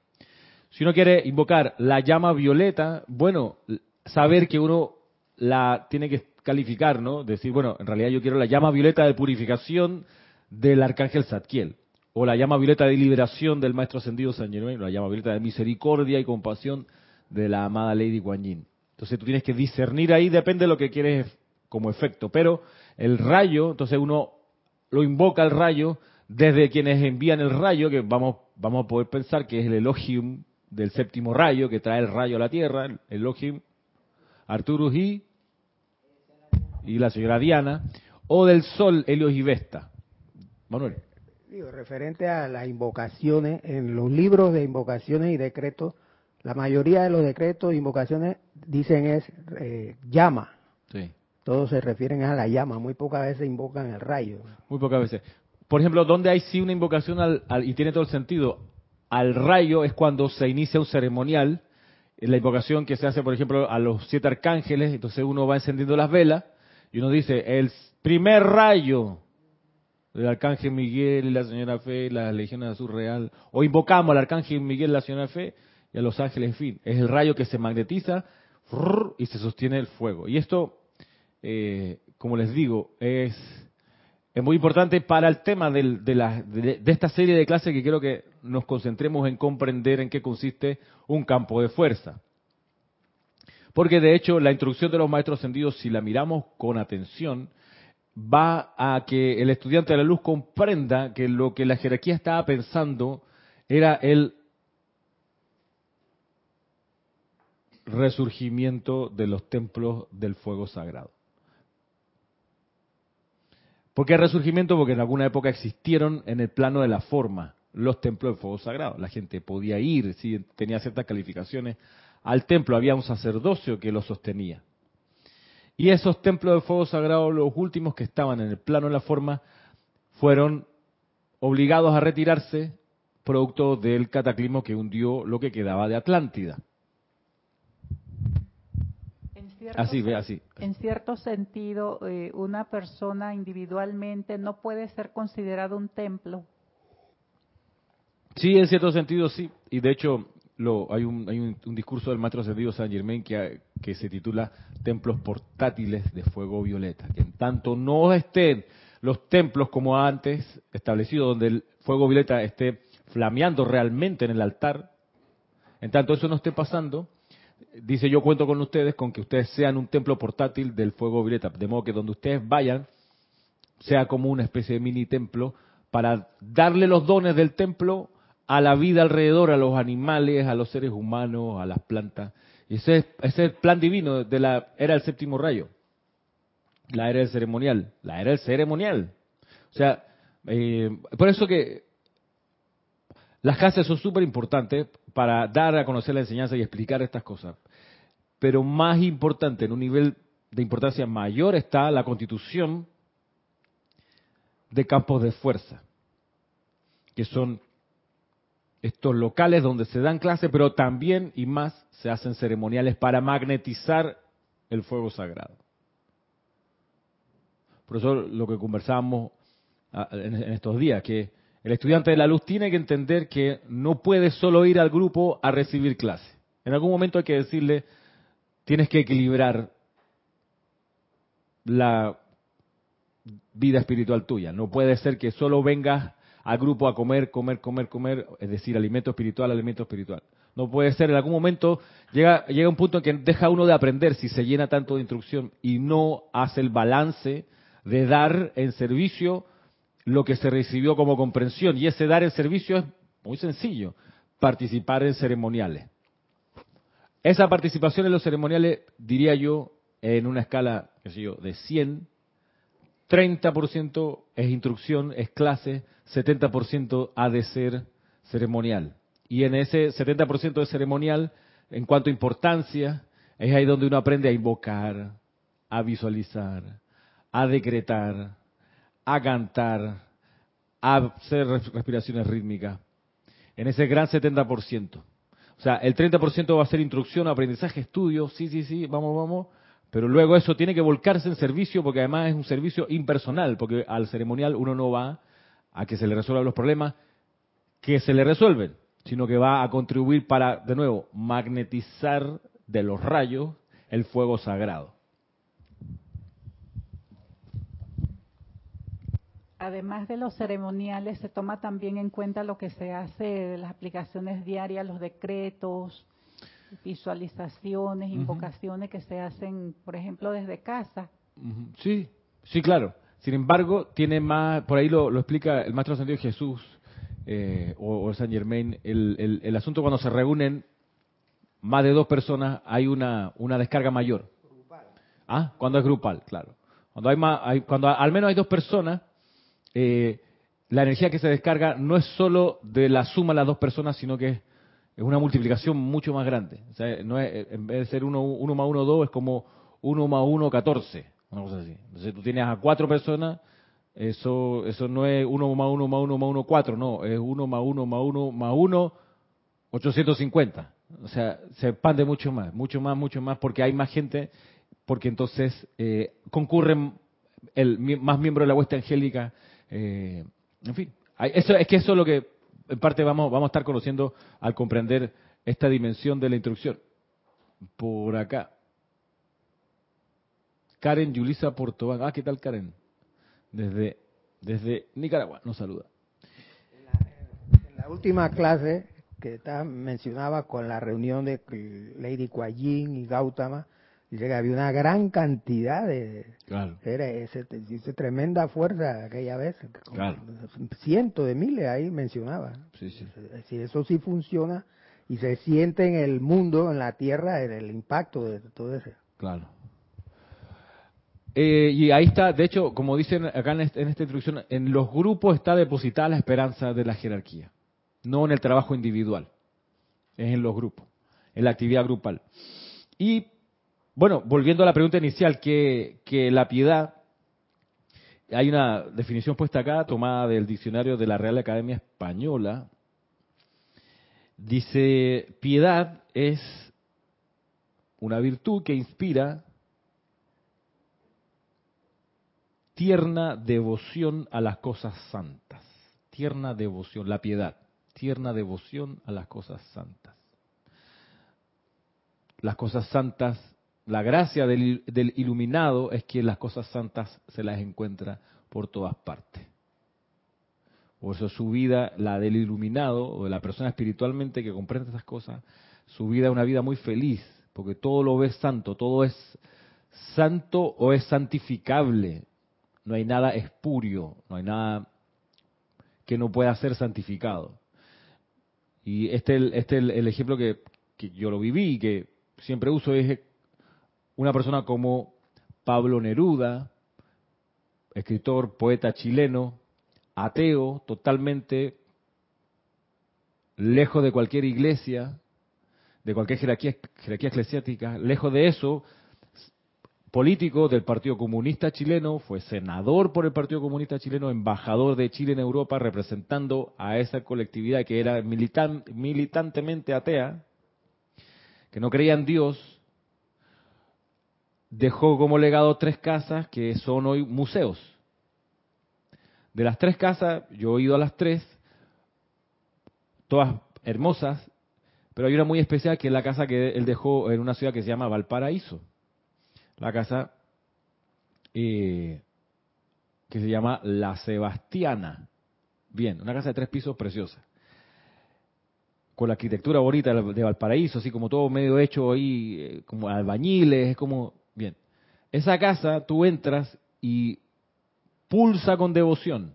Si uno quiere invocar la llama violeta, bueno, saber que uno la tiene que calificar, ¿no? Decir, bueno, en realidad yo quiero la llama violeta de purificación del arcángel Zadkiel, o la llama violeta de liberación del maestro ascendido San Germain, o la llama violeta de misericordia y compasión de la amada Lady Guanyin. Entonces tú tienes que discernir ahí, depende de lo que quieres como efecto. Pero el rayo, entonces uno lo invoca el rayo desde quienes envían el rayo, que vamos, vamos a poder pensar que es el Elohim del séptimo rayo, que trae el rayo a la tierra, el Elohim, Arturus y, y la señora Diana, o del sol, Helios y Vesta. Manuel. Digo, referente a las invocaciones, en los libros de invocaciones y decretos, la mayoría de los decretos e invocaciones dicen es eh, llama. Sí. Todos se refieren a la llama, muy pocas veces invocan el rayo. Muy pocas veces. Por ejemplo, donde hay sí una invocación al, y tiene todo el sentido, al rayo es cuando se inicia un ceremonial, la invocación que se hace, por ejemplo, a los siete arcángeles, entonces uno va encendiendo las velas y uno dice, el primer rayo del arcángel Miguel y la señora Fe, la legión azul real, o invocamos al arcángel Miguel la señora Fe y a los ángeles, en fin, es el rayo que se magnetiza y se sostiene el fuego. Y esto, eh, como les digo, es, es muy importante para el tema de, de, de esta serie de clases que quiero que nos concentremos en comprender en qué consiste un campo de fuerza. Porque de hecho la instrucción de los maestros ascendidos, si la miramos con atención, va a que el estudiante de la luz comprenda que lo que la jerarquía estaba pensando era el resurgimiento de los templos del fuego sagrado. ¿Por qué resurgimiento? Porque en alguna época existieron en el plano de la forma los templos del fuego sagrado. La gente podía ir, si tenía ciertas calificaciones, al templo. Había un sacerdocio que lo sostenía. Y esos templos de fuego sagrado, los últimos que estaban en el plano de la forma, fueron obligados a retirarse producto del cataclismo que hundió lo que quedaba de Atlántida. así, ve así. En cierto sentido, eh, una persona individualmente no puede ser considerado un templo. Sí, en cierto sentido sí. Y de hecho, hay, un, discurso del maestro ascendido San Germain que, que se titula Templos portátiles de fuego violeta. Que en tanto no estén los templos como antes establecidos, donde el fuego violeta esté flameando realmente en el altar, en tanto eso no esté pasando, dice yo cuento con ustedes con que ustedes sean un templo portátil del fuego violeta, de modo que donde ustedes vayan sea como una especie de mini templo para darle los dones del templo a la vida alrededor, a los animales, a los seres humanos, a las plantas. Ese es, el plan divino de la era del séptimo rayo, la era del ceremonial, la era del ceremonial. O sea, eh, por eso que las casas son súper importantes para dar a conocer la enseñanza y explicar estas cosas. Pero más importante, en un nivel de importancia mayor, está la constitución de campos de fuerza, que son estos locales donde se dan clases, pero también y más se hacen ceremoniales para magnetizar el fuego sagrado. Por eso lo que conversábamos ah, en estos días, que el estudiante de la luz tiene que entender que no puede solo ir al grupo a recibir clase. En algún momento hay que decirle, tienes que equilibrar la vida espiritual tuya. No puede ser que solo vengas al grupo a comer, comer, comer, comer, es decir, alimento espiritual, alimento espiritual. No puede ser, en algún momento llega, llega un punto en que deja uno de aprender si se llena tanto de instrucción y no hace el balance de dar en servicio lo que se recibió como comprensión. Y ese dar en servicio es muy sencillo, participar en ceremoniales. Esa participación en los ceremoniales, diría yo, en una escala, qué sé yo, de 100, 30% es instrucción, es clase, 70% ha de ser ceremonial. Y en ese 70% de ceremonial, en cuanto a importancia, es ahí donde uno aprende a invocar, a visualizar, a decretar, a cantar, a hacer respiraciones rítmicas. En ese gran 70%. O sea, el 30% va a ser instrucción, aprendizaje, estudio, sí, sí, sí, vamos, vamos. Pero luego eso tiene que volcarse en servicio porque además es un servicio impersonal, porque al ceremonial uno no va a que se le resuelvan los problemas que se le resuelven, sino que va a contribuir para, de nuevo, magnetizar de los rayos el fuego sagrado. Además de los ceremoniales, se toma también en cuenta lo que se hace de las aplicaciones diarias, los decretos. Visualizaciones, invocaciones que se hacen, por ejemplo, desde casa. Sí, sí, claro. Sin embargo, tiene más, por ahí lo, explica el Maestro Ascendido Jesús eh, o, el San Germain, el, el, asunto cuando se reúnen más de dos personas hay una, una descarga mayor. Ah, cuando es grupal, claro. Cuando hay más, hay, cuando al menos hay dos personas, eh, la energía que se descarga no es solo de la suma de las dos personas, sino que es, una multiplicación mucho más grande. O sea, no es, en vez de ser uno, uno más uno, dos, es como uno más uno, catorce. Una cosa así. Entonces tú tienes a cuatro personas, eso, eso no es uno más uno más uno más uno, cuatro, no, es uno más uno más uno más uno, 850. O sea, se expande mucho más, mucho más, mucho más, porque hay más gente, porque entonces eh, concurren el, más miembros de la hueste angélica. Eh, en fin, eso, es que eso es lo que en parte vamos, vamos a estar conociendo al comprender esta dimensión de la instrucción. Por acá. Karen Yulisa Portobán. Ah, ¿qué tal Karen? Desde, desde Nicaragua nos saluda. En la última clase que mencionaba con la reunión de Lady Kuan y Gautama, dice que había una gran cantidad de... Claro. Era ese, tremenda fuerza aquella vez. Claro. Cientos de miles ahí mencionaba. Sí, sí. Si eso sí funciona y se siente en el mundo, en la Tierra, en el impacto de todo eso. Claro. Eh, y ahí está, de hecho, como dicen acá en, en esta introducción, en los grupos está depositada la esperanza de la jerarquía no en el trabajo individual, es en los grupos, en la actividad grupal. Y bueno, volviendo a la pregunta inicial, que, la piedad, hay una definición puesta acá, tomada del diccionario de la Real Academia Española, dice, piedad es una virtud que inspira tierna devoción a las cosas santas, tierna devoción, la piedad. Tierna devoción a las cosas santas. Las cosas santas, la gracia del, iluminado es que las cosas santas se las encuentra por todas partes. Por eso su vida, la del iluminado o de la persona espiritualmente que comprende estas cosas, su vida es una vida muy feliz, porque todo lo ve santo, todo es santo o es santificable. No hay nada espurio, no hay nada que no pueda ser santificado. Y este es este el, ejemplo que, yo lo viví y que siempre uso, es una persona como Pablo Neruda, escritor, poeta chileno, ateo, totalmente lejos de cualquier iglesia, de cualquier jerarquía, eclesiástica, lejos de eso, político del Partido Comunista Chileno, fue senador por el Partido Comunista Chileno, embajador de Chile en Europa, representando a esa colectividad que era militantemente atea, que no creía en Dios, dejó como legado tres casas que son hoy museos. De las tres casas, yo he ido a las tres, todas hermosas, pero hay una muy especial que es la casa que él dejó en una ciudad que se llama Valparaíso la casa eh, que se llama La Sebastiana. Bien, una casa de tres pisos preciosa. Con la arquitectura bonita de Valparaíso, así como todo medio hecho ahí, eh, como albañiles, es como... Bien. Esa casa tú entras y pulsa con devoción.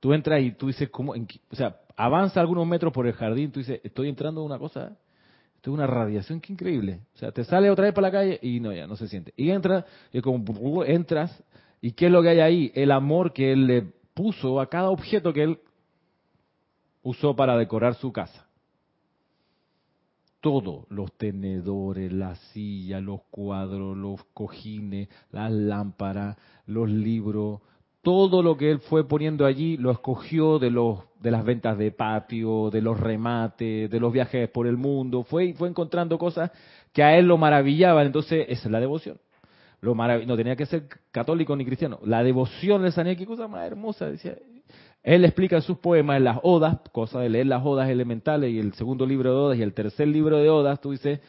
Tú entras y tú dices, ¿cómo? o sea, avanza algunos metros por el jardín, tú dices, estoy entrando en una cosa esto es una radiación que increíble. O sea, te sale otra vez para la calle y no, ya no se siente. Y entra, y como entras, ¿y qué es lo que hay ahí? El amor que él le puso a cada objeto que él usó para decorar su casa. Todo, los tenedores, la silla, los cuadros, los cojines, las lámparas, los libros, todo lo que él fue poniendo allí lo escogió de los de las ventas de patio, de los remates, de los viajes por el mundo, fue fue encontrando cosas que a él lo maravillaban, entonces esa es la devoción. Lo no tenía que ser católico ni cristiano. La devoción de Sanía, qué cosa más hermosa, decía. Él explica en sus poemas, en las odas, cosa de leer las odas elementales y el segundo libro de odas y el tercer libro de odas, tú dices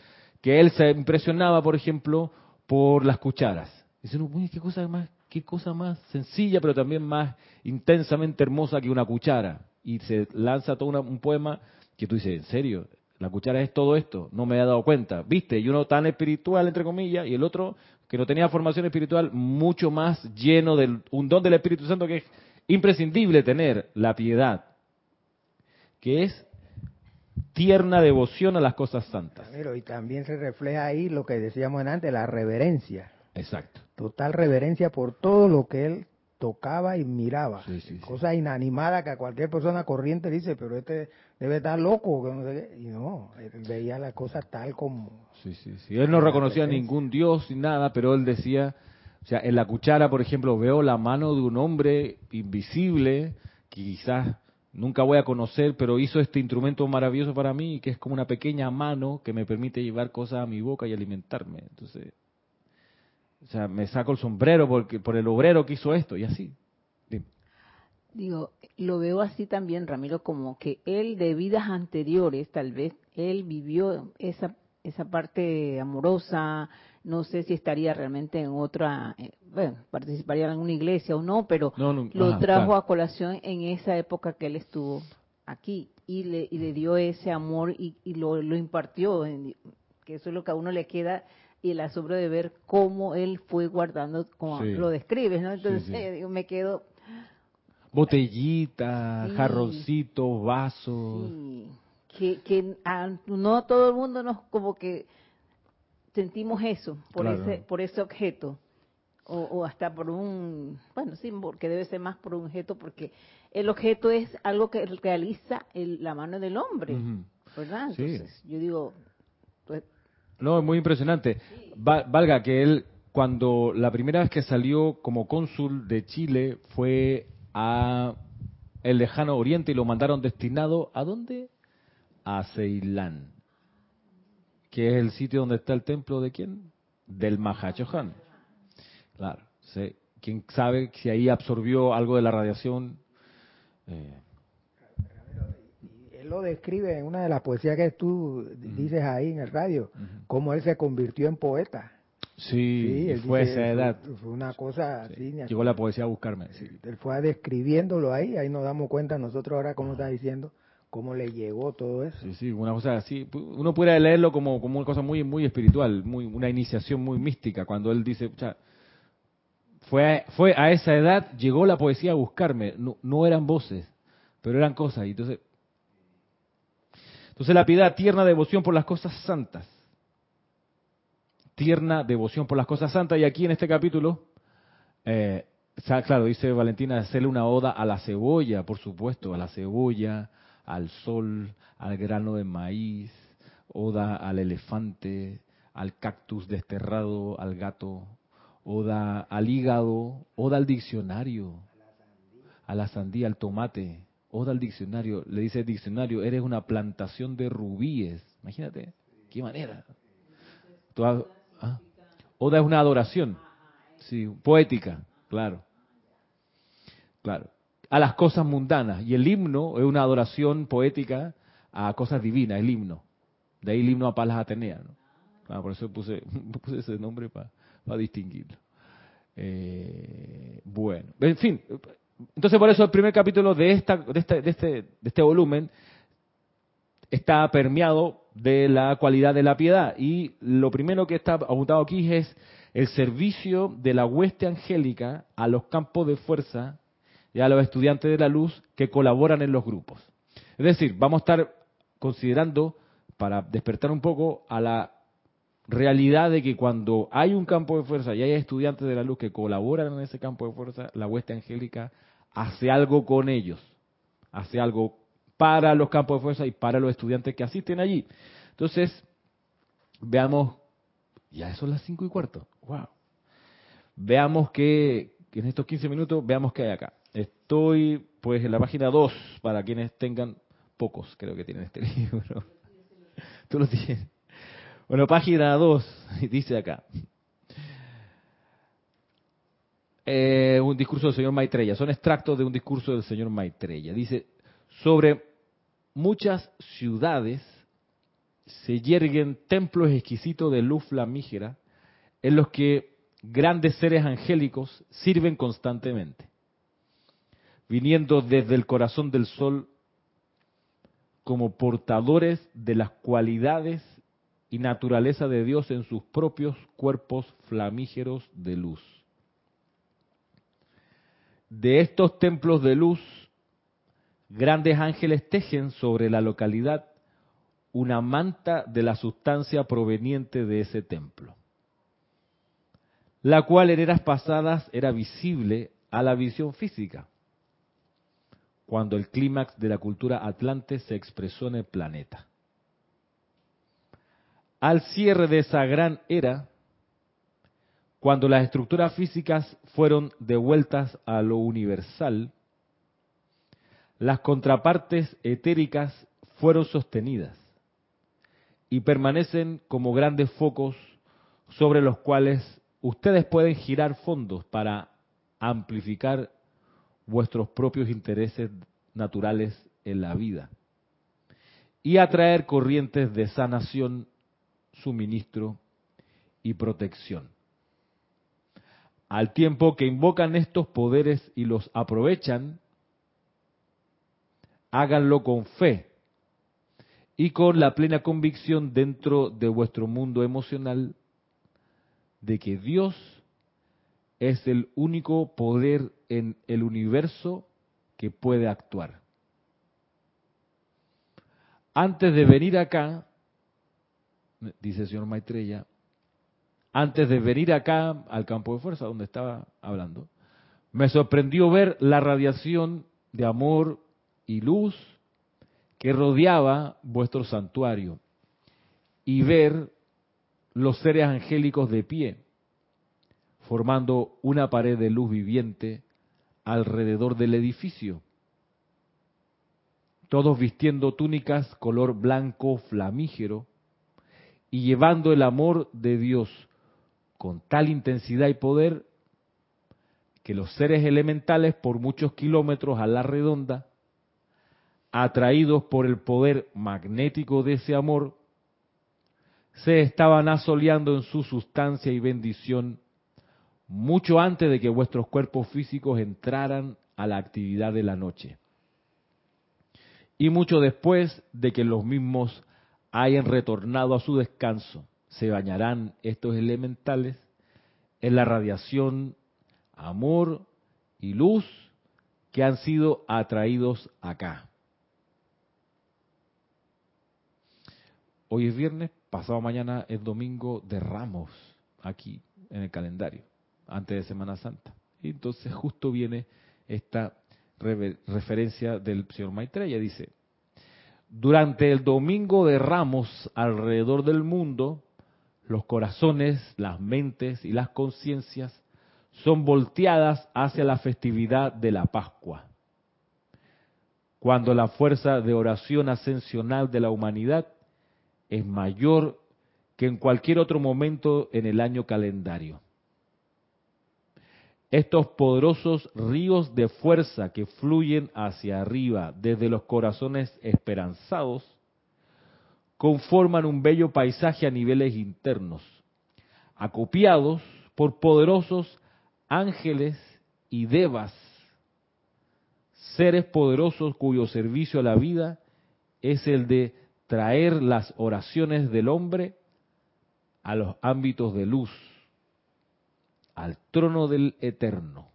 que él se impresionaba, por ejemplo, por las cucharas. Dice, no, qué cosa más qué cosa más sencilla, pero también más intensamente hermosa que una cuchara. Y se lanza todo un poema que tú dices, ¿en serio? La cuchara es todo esto, no me he dado cuenta. ¿Viste? Y uno tan espiritual, entre comillas, y el otro que no tenía formación espiritual, mucho más lleno de un don del Espíritu Santo que es imprescindible tener, la piedad, que es tierna devoción a las cosas santas. y también se refleja ahí lo que decíamos antes, la reverencia. Exacto. Total reverencia por todo lo que él tocaba y miraba. Cosa inanimada que a cualquier persona corriente dice, pero este debe estar loco. Y no, él veía las cosas tal como... Sí, sí, sí. Él no reconocía ningún dios ni nada, pero él decía, o sea, en la cuchara, por ejemplo, veo la mano de un hombre invisible, quizás nunca voy a conocer, pero hizo este instrumento maravilloso para mí, que es como una pequeña mano que me permite llevar cosas a mi boca y alimentarme. Entonces, o sea, me saco el sombrero porque por el obrero que hizo esto y así. Digo, lo veo así también, Ramiro, como que él de vidas anteriores, tal vez, él vivió esa, esa parte amorosa, no sé si estaría realmente en otra, eh, bueno, participaría en alguna iglesia o no, pero lo trajo a colación en esa época que él estuvo aquí y le, y le dio ese amor y, lo, lo impartió, que eso es lo que a uno le queda y el asombro de ver cómo él fue guardando, como lo describes, ¿no? Entonces me quedo... Botellitas, jarroncitos, vasos. Que, que no todo el mundo nos como que sentimos eso por ese por ese objeto. O, hasta por un bueno sí porque debe ser más por un objeto porque el objeto es algo que realiza la mano del hombre verdad entonces yo digo pues, no, es muy impresionante. valga que él, cuando la primera vez que salió como cónsul de Chile fue a el lejano oriente y lo mandaron destinado a dónde? A Ceilán, que es el sitio donde está el templo de quién? Del Mahachohan. Claro, quién sabe si ahí absorbió algo de la radiación. Eh, lo describe en una de las poesías que tú dices ahí en el radio, cómo él se convirtió en poeta. Sí, fue esa edad. Fue una cosa Llegó la poesía a buscarme. Él fue describiéndolo ahí, ahí nos damos cuenta nosotros ahora, como está diciendo, cómo le llegó todo eso. Sí, sí, una cosa así. Uno puede leerlo como, como una cosa muy, muy espiritual, muy, una iniciación muy mística, cuando él dice, o fue, fue a esa edad, llegó la poesía a buscarme. No, no eran voces, pero eran cosas. Y entonces entonces la piedad, tierna devoción por las cosas santas. Tierna devoción por las cosas santas. Y aquí en este capítulo, eh, claro, dice Valentina, hacerle una oda a la cebolla, por supuesto, a la cebolla, al sol, al grano de maíz, oda al elefante, al cactus desterrado, al gato, oda al hígado, oda al diccionario, a la sandía, al tomate, Oda al diccionario, le dice diccionario, eres una plantación de rubíes. Imagínate, qué manera. ¿ah? Oda es una adoración, sí, poética, claro. Claro. A las cosas mundanas. Y el himno es una adoración poética a cosas divinas, el himno. De ahí el himno a Palas Atenea. ¿no? por eso puse, puse ese nombre para distinguirlo. Eh, bueno, en fin, entonces por eso el primer capítulo de, esta, de, este, de, este, de este volumen está permeado de la cualidad de la piedad. Y lo primero que está apuntado aquí es el servicio de la hueste angélica a los campos de fuerza y a los estudiantes de la luz que colaboran en los grupos. Es decir, vamos a estar considerando, para despertar un poco, a la realidad de que cuando hay un campo de fuerza y hay estudiantes de la luz que colaboran en ese campo de fuerza, la hueste angélica hace algo con ellos, hace algo para los campos de fuerza y para los estudiantes que asisten allí. Entonces, veamos, ya son las cinco y cuarto, wow. Veamos que, en estos 15 minutos, veamos qué hay acá. Estoy pues en la página 2 para quienes tengan pocos, creo que tienen este libro. Tú lo tienes. Bueno, página 2, dice acá. Eh, un discurso del señor Maitreya, son extractos de un discurso del señor Maitreya. Dice, sobre muchas ciudades se yerguen templos exquisitos de luz flamígera en los que grandes seres angélicos sirven constantemente, viniendo desde el corazón del sol como portadores de las cualidades y naturaleza de Dios en sus propios cuerpos flamígeros de luz. De estos templos de luz, grandes ángeles tejen sobre la localidad una manta de la sustancia proveniente de ese templo, la cual en eras pasadas era visible a la visión física, cuando el clímax de la cultura atlante se expresó en el planeta. Al cierre de esa gran era, cuando las estructuras físicas fueron devueltas a lo universal, las contrapartes etéricas fueron sostenidas y permanecen como grandes focos sobre los cuales ustedes pueden girar fondos para amplificar vuestros propios intereses naturales en la vida y atraer corrientes de sanación, suministro y protección. Al tiempo que invocan estos poderes y los aprovechan, háganlo con fe y con la plena convicción dentro de vuestro mundo emocional de que Dios es el único poder en el universo que puede actuar. Antes de venir acá, dice el señor Maitreya, antes de venir acá al campo de fuerza donde estaba hablando, me sorprendió ver la radiación de amor y luz que rodeaba vuestro santuario y ver los seres angélicos de pie, formando una pared de luz viviente alrededor del edificio, todos vistiendo túnicas color blanco flamígero y llevando el amor de Dios con tal intensidad y poder que los seres elementales por muchos kilómetros a la redonda atraídos por el poder magnético de ese amor, se estaban asoleando en su sustancia y bendición mucho antes de que vuestros cuerpos físicos entraran a la actividad de la noche. Y mucho después de que los mismos hayan retornado a su descanso, se bañarán estos elementales en la radiación, amor y luz que han sido atraídos acá. Hoy es viernes, pasado mañana es domingo de Ramos, aquí en el calendario, antes de Semana Santa. Y entonces justo viene esta referencia del señor Maitreya, dice, durante el domingo de Ramos alrededor del mundo, los corazones, las mentes y las conciencias son volteadas hacia la festividad de la Pascua, cuando la fuerza de oración ascensional de la humanidad es mayor que en cualquier otro momento en el año calendario. Estos poderosos ríos de fuerza que fluyen hacia arriba desde los corazones esperanzados conforman un bello paisaje a niveles internos, acopiados por poderosos ángeles y devas, seres poderosos cuyo servicio a la vida es el de traer las oraciones del hombre a los ámbitos de luz, al trono del eterno.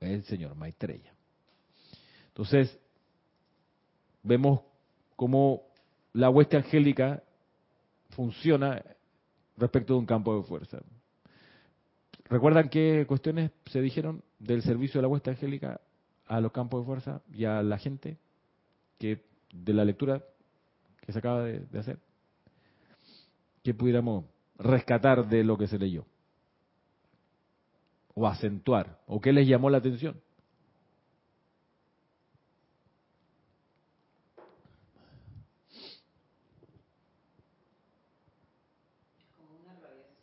El señor Maitreya. Entonces, vemos cómo la hueste angélica funciona respecto de un campo de fuerza. ¿Recuerdan qué cuestiones se dijeron del servicio de la hueste angélica a los campos de fuerza y a la gente que de la lectura que se acaba de, hacer, que pudiéramos rescatar de lo que se leyó, o acentuar, o qué les llamó la atención.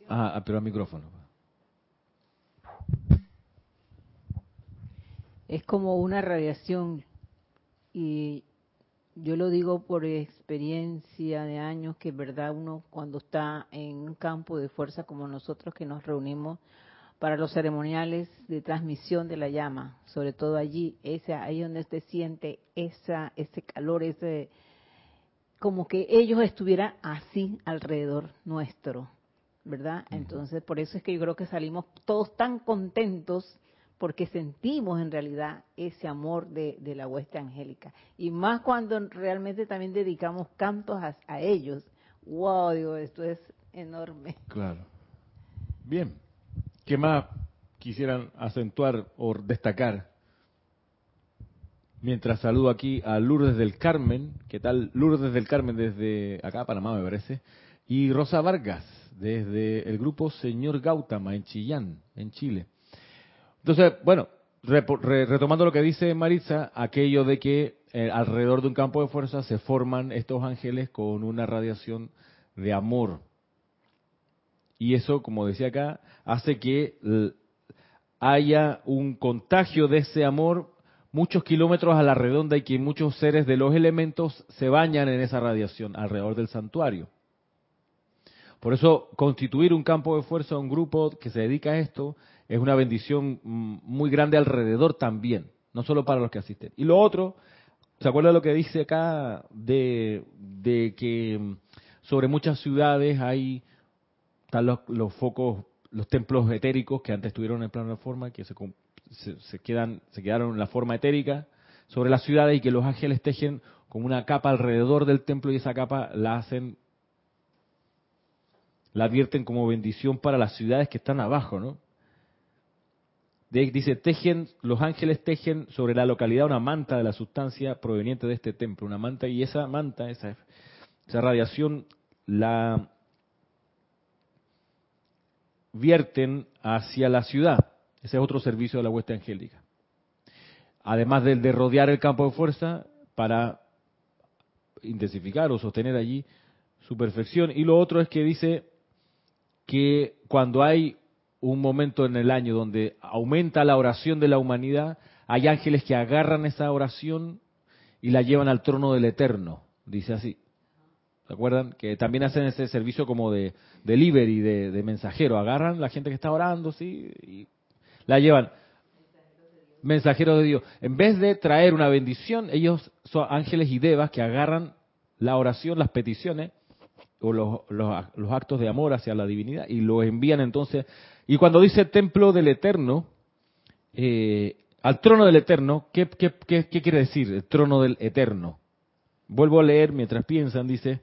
Ah, pero al micrófono. es como una radiación y yo lo digo por experiencia de años que verdad uno cuando está en un campo de fuerza como nosotros que nos reunimos para los ceremoniales de transmisión de la llama, sobre todo allí, ese, ahí donde usted siente esa, ese calor, ese, como que ellos estuvieran así alrededor nuestro, ¿verdad? Entonces, por eso es que yo creo que salimos todos tan contentos porque sentimos en realidad ese amor de, la hueste angélica. Y más cuando realmente también dedicamos cantos a, ellos. ¡Wow! Digo, esto es enorme. Claro. Bien. ¿Qué más quisieran acentuar o destacar? Mientras saludo aquí a Lourdes del Carmen, ¿qué tal? Lourdes del Carmen desde acá, Panamá, me parece. Y Rosa Vargas, desde el grupo Señor Gautama, en Chillán, en Chile. Entonces, bueno, retomando lo que dice Maritza, aquello de que eh, alrededor de un campo de fuerza se forman estos ángeles con una radiación de amor. Y eso, como decía acá, hace que haya un contagio de ese amor muchos kilómetros a la redonda y que muchos seres de los elementos se bañan en esa radiación alrededor del santuario. Por eso constituir un campo de fuerza, un grupo que se dedica a esto, es una bendición mm, muy grande alrededor también, no solo para los que asisten. Y lo otro, ¿se acuerda lo que dice acá de, que mm, sobre muchas ciudades hay están los, focos, los templos etéricos que antes estuvieron en plano de forma, que se, se, quedan, se quedaron en la forma etérica sobre las ciudades y que los ángeles tejen como una capa alrededor del templo y esa capa la hacen la advierten como bendición para las ciudades que están abajo, ¿no? Dice, tejen, los ángeles tejen sobre la localidad una manta de la sustancia proveniente de este templo, una manta, y esa manta, esa, esa radiación, la vierten hacia la ciudad. Ese es otro servicio de la hueste angélica. Además del de rodear el campo de fuerza para intensificar o sostener allí su perfección. Y lo otro es que dice que cuando hay un momento en el año donde aumenta la oración de la humanidad, hay ángeles que agarran esa oración y la llevan al trono del Eterno, dice así. ¿Se acuerdan? Que también hacen ese servicio como de delivery, de, de mensajero. Agarran la gente que está orando, ¿sí? Y la llevan. Mensajeros de Dios. En vez de traer una bendición, ellos son ángeles y devas que agarran la oración, las peticiones, o los, los, actos de amor hacia la divinidad, y lo envían entonces y cuando dice templo del Eterno, eh, al trono del Eterno, ¿qué, quiere decir el trono del Eterno? Vuelvo a leer mientras piensan, dice,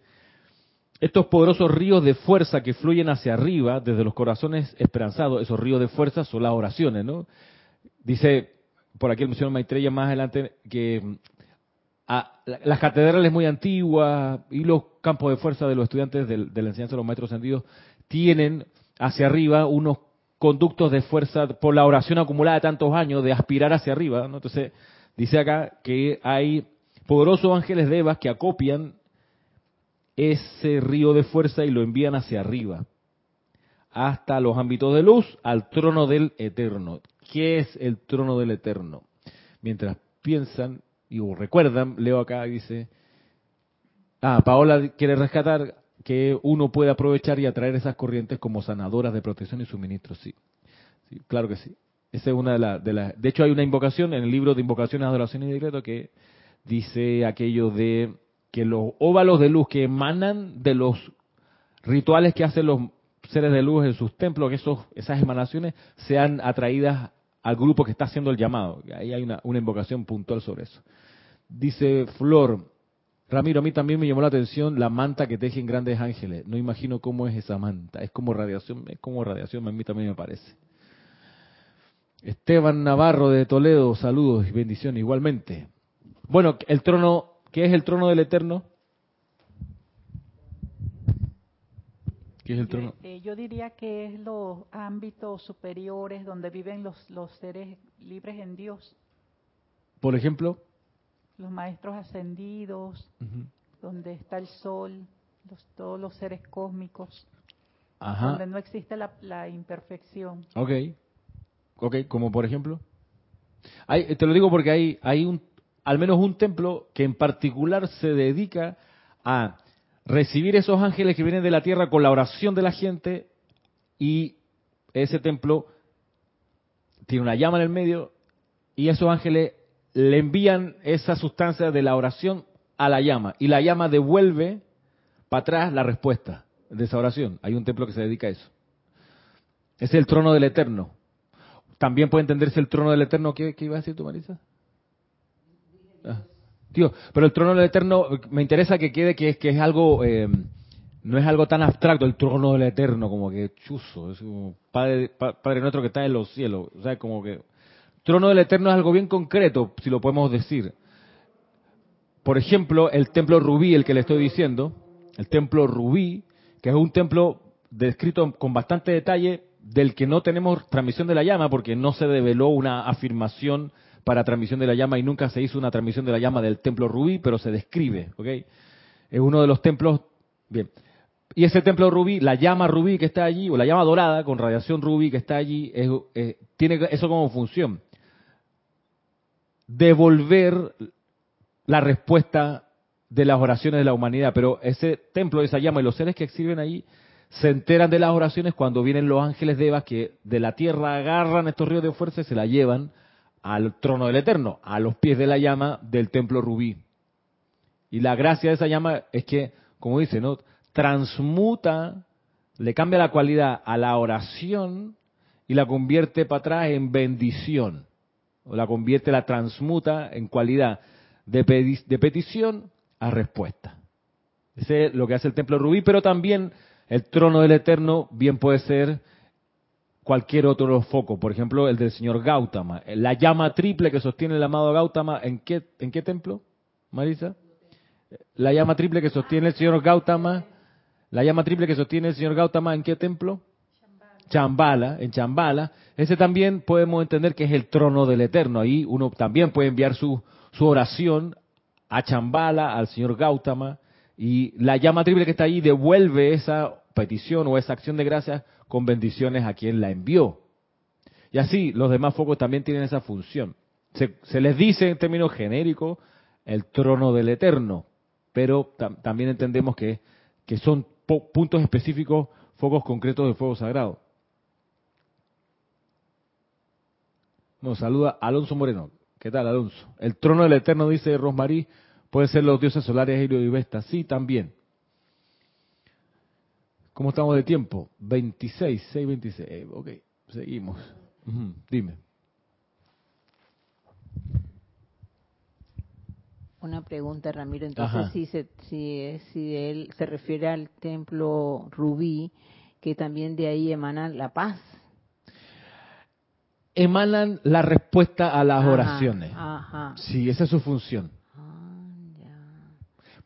estos poderosos ríos de fuerza que fluyen hacia arriba desde los corazones esperanzados, esos ríos de fuerza son las oraciones, ¿no? Dice, por aquí el señor Maitreya más adelante, que mm, las catedrales muy antiguas y los campos de fuerza de los estudiantes de, la enseñanza de los maestros sentidos tienen hacia arriba unos conductos de fuerza por la oración acumulada de tantos años de aspirar hacia arriba. ¿no? Entonces, dice acá que hay poderosos ángeles de Evas que acopian ese río de fuerza y lo envían hacia arriba, hasta los ámbitos de luz, al trono del Eterno. ¿Qué es el trono del Eterno? Mientras piensan y recuerdan, leo acá, dice, ah, Paola quiere rescatar que uno puede aprovechar y atraer esas corrientes como sanadoras de protección y suministro, sí. sí claro que sí. Esa es una de las... De, la, de hecho, hay una invocación en el libro de invocaciones, adoración y decreto que dice aquello de que los óvalos de luz que emanan de los rituales que hacen los seres de luz en sus templos, que esos, esas emanaciones sean atraídas al grupo que está haciendo el llamado. Ahí hay una, invocación puntual sobre eso. Dice Flor, Ramiro, a mí también me llamó la atención la manta que tejen grandes ángeles. No imagino cómo es esa manta. Es como radiación, es como radiación, a mí también me parece. Esteban Navarro de Toledo, saludos y bendiciones igualmente. Bueno, el trono, ¿qué es el trono del Eterno? ¿Qué es el trono? Eh, yo diría que es los ámbitos superiores donde viven los, los seres libres en Dios. Por ejemplo los maestros ascendidos, donde está el sol, todos los seres cósmicos, donde no existe la, imperfección. Ok, ok, como por ejemplo. Hay, te lo digo porque hay, hay un, al menos un templo que en particular se dedica a recibir esos ángeles que vienen de la tierra con la oración de la gente y ese templo tiene una llama en el medio y esos ángeles le envían esa sustancia de la oración a la llama y la llama devuelve para atrás la respuesta de esa oración. Hay un templo que se dedica a eso. Es el trono del Eterno. También puede entenderse el trono del Eterno. ¿Qué, iba a decir tú, Marisa? Ah, tío, pero el trono del Eterno, me interesa que quede que, que es algo, eh, no es algo tan abstracto, el trono del Eterno, como que chuzo, es como Padre, Padre nuestro que está en los cielos. O sea, como que trono del Eterno es algo bien concreto, si lo podemos decir. Por ejemplo, el templo rubí, el que le estoy diciendo, el templo rubí, que es un templo descrito con bastante detalle, del que no tenemos transmisión de la llama, porque no se develó una afirmación para transmisión de la llama y nunca se hizo una transmisión de la llama del templo rubí, pero se describe, ¿ok? Es uno de los templos, bien. Y ese templo rubí, la llama rubí que está allí, o la llama dorada con radiación rubí que está allí, tiene eso como función. Devolver la respuesta de las oraciones de la humanidad, pero ese templo, esa llama y los seres que exhiben ahí se enteran de las oraciones cuando vienen los ángeles de Eva que de la tierra agarran estos ríos de fuerza y se la llevan al trono del Eterno, a los pies de la llama del templo rubí. Y la gracia de esa llama es que, como dice, ¿no? transmuta, le cambia la cualidad a la oración y la convierte para atrás en bendición. O la convierte, la transmuta en cualidad de, de petición a respuesta. Ese es lo que hace el templo rubí, pero también el trono del Eterno bien puede ser cualquier otro foco, por ejemplo, el del señor Gautama. La llama triple que sostiene el amado Gautama, ¿en qué, en qué templo, Marisa? La llama triple que sostiene el señor Gautama, la llama triple que sostiene el señor Gautama, ¿en qué templo? Chambala, en Chambala. Ese también podemos entender que es el trono del Eterno. Ahí uno también puede enviar su, su oración a Chambala, al señor Gautama, y la llama triple que está ahí devuelve esa petición o esa acción de gracias con bendiciones a quien la envió. Y así los demás focos también tienen esa función. Se, les dice en términos genéricos el trono del eterno, pero también entendemos que, que son puntos específicos, focos concretos de fuego sagrado. Nos saluda Alonso Moreno. ¿Qué tal, Alonso? El trono del Eterno, dice Rosmarí, puede ser los dioses solares Helio y Vesta. Sí, también. ¿Cómo estamos de tiempo? 26, 6, 26. ok, seguimos. Dime. Una pregunta, Ramiro. Entonces, si, se, si, si él se refiere al templo rubí, que también de ahí emana la paz emanan la respuesta a las oraciones. Sí, esa es su función. Ah,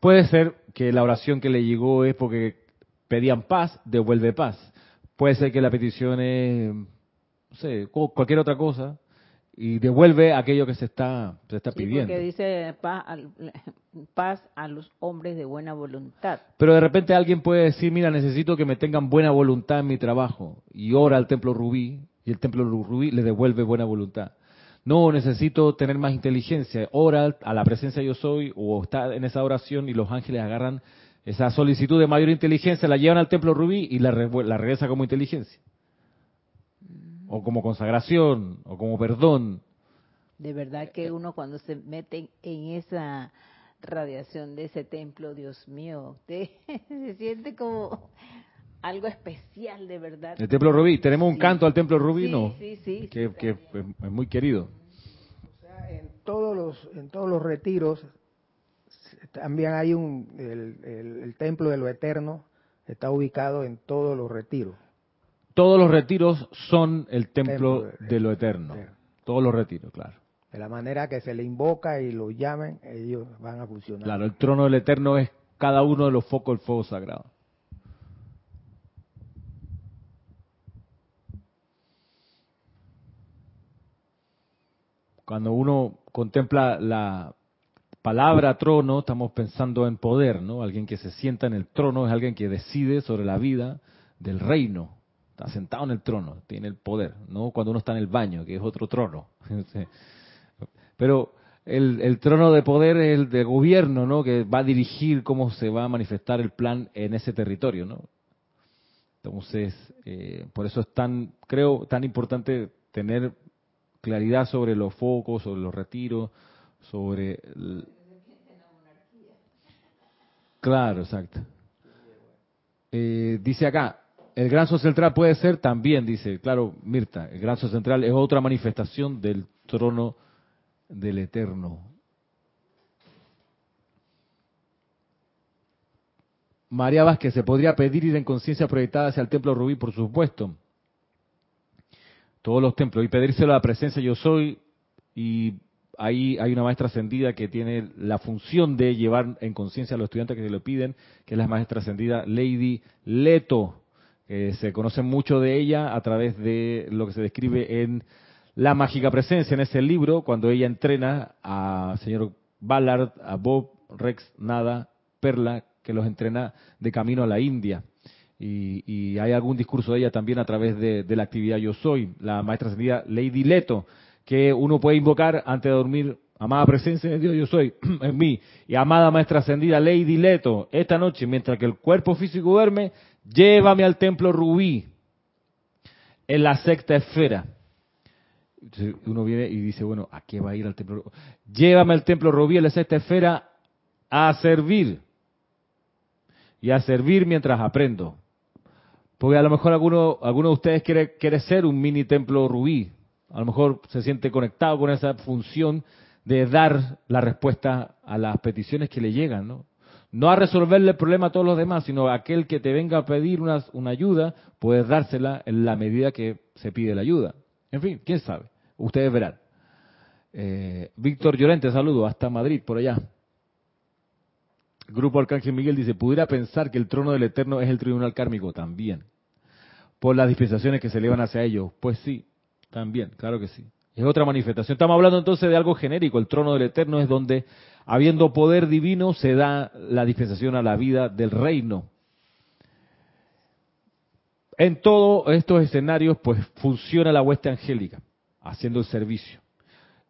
Puede ser que la oración que le llegó es porque pedían paz, devuelve paz. Puede ser que la petición es, no sé, cualquier otra cosa y devuelve aquello que se está, se está pidiendo. Porque dice paz, a los hombres de buena voluntad. Pero de repente alguien puede decir, mira, necesito que me tengan buena voluntad en mi trabajo y ora al templo rubí y el templo rubí le devuelve buena voluntad. No, necesito tener más inteligencia. Ora a la presencia yo soy o está en esa oración y los ángeles agarran esa solicitud de mayor inteligencia, la llevan al templo rubí y la, la regresa como inteligencia. O como consagración, o como perdón. De verdad que uno cuando se mete en esa radiación de ese templo, Dios mío, se siente como algo especial de verdad. El Templo Rubí, tenemos un canto al Templo Rubí, ¿no? Sí, sí, que, es muy querido. O sea, en todos los, en todos los retiros también hay un, el, Templo de lo Eterno, está ubicado en todos los retiros. Todos los retiros son el Templo, de lo Eterno. Todos los retiros, claro. De la manera que se le invoca y lo llamen, ellos van a funcionar. Claro, el trono del Eterno es cada uno de los focos del fuego sagrado. Cuando uno contempla la palabra trono, estamos pensando en poder, ¿no? Alguien que se sienta en el trono es alguien que decide sobre la vida del reino. Está sentado en el trono, tiene el poder, ¿no? Cuando uno está en el baño, que es otro trono. Pero el, trono de poder es el de gobierno, ¿no? Que va a dirigir cómo se va a manifestar el plan en ese territorio, ¿no? Entonces, eh, por eso es tan, creo, tan importante tener claridad sobre los focos, sobre los retiros, sobre... Claro, exacto. Eh, dice acá, el gran central puede ser también, dice, claro, Mirta, el gran central es otra manifestación del trono del Eterno. María Vázquez, ¿se podría pedir ir en conciencia proyectada hacia el templo rubí? Por supuesto. Todos los templos. Y pedírselo a la presencia yo soy. Y ahí hay una maestra ascendida que tiene la función de llevar en conciencia a los estudiantes que se lo piden, que es la maestra ascendida Lady Leto. que se conoce mucho de ella a través de lo que se describe en La Mágica Presencia, en ese libro, cuando ella entrena a señor Ballard, a Bob, Rex, Nada, Perla, que los entrena de camino a la India. Y, hay algún discurso de ella también a través de, la actividad Yo Soy, la maestra ascendida Lady Leto, que uno puede invocar antes de dormir, amada presencia de Dios Yo Soy en mí, y amada maestra ascendida Lady Leto, esta noche, mientras que el cuerpo físico duerme, llévame al templo rubí, en la sexta esfera. uno viene y dice, bueno, ¿a qué va a ir al templo? Llévame al templo rubí en la sexta esfera a servir y a servir mientras aprendo. Porque a lo mejor alguno, alguno de ustedes quiere, quiere ser un mini templo rubí. A lo mejor se siente conectado con esa función de dar la respuesta a las peticiones que le llegan, ¿no? No a resolverle el problema a todos los demás, sino a aquel que te venga a pedir una, ayuda, puedes dársela en la medida que se pide la ayuda. En fin, quién sabe. Ustedes verán. Eh, Víctor Llorente, saludo, hasta Madrid, por allá. Grupo Arcángel Miguel dice, pudiera pensar que el trono del Eterno es el tribunal kármico también, por las dispensaciones que se elevan hacia ellos. Pues sí, también, claro que sí. Es otra manifestación. Estamos hablando entonces de algo genérico. El trono del Eterno es donde, habiendo poder divino, se da la dispensación a la vida del reino. En todos estos escenarios, pues funciona la hueste angélica, haciendo el servicio.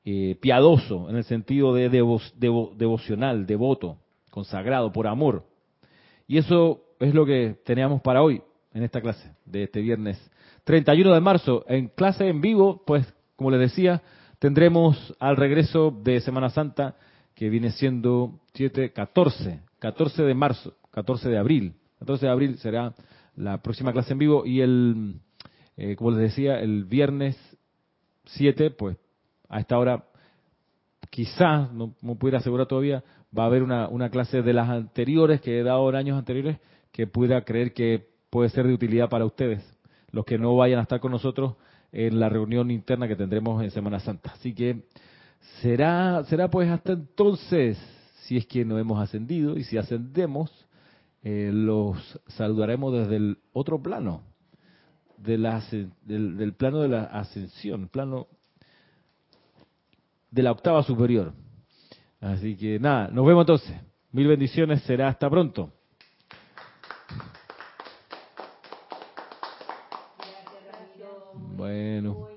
Eh, piadoso, en el sentido de devocional, devoto, consagrado por amor. Y eso es lo que teníamos para hoy en esta clase de este viernes 31 de marzo. En clase en vivo, pues como les decía, tendremos al regreso de Semana Santa que viene siendo 7, 14, 14 de marzo, 14 de abril. 14 de abril será la próxima clase en vivo y el, eh, como les decía, el viernes 7, pues a esta hora quizás, no, no pudiera asegurar todavía, va a haber una, una clase de las anteriores que he dado en años anteriores que pueda creer que puede ser de utilidad para ustedes, los que no vayan a estar con nosotros en la reunión interna que tendremos en Semana Santa. Así que será, será pues hasta entonces, si es que no hemos ascendido y si ascendemos, eh, los saludaremos desde el otro plano, de la, del, del plano de la ascensión, plano de la octava superior. Así que nada, nos vemos entonces. Mil bendiciones, será hasta pronto. Bueno.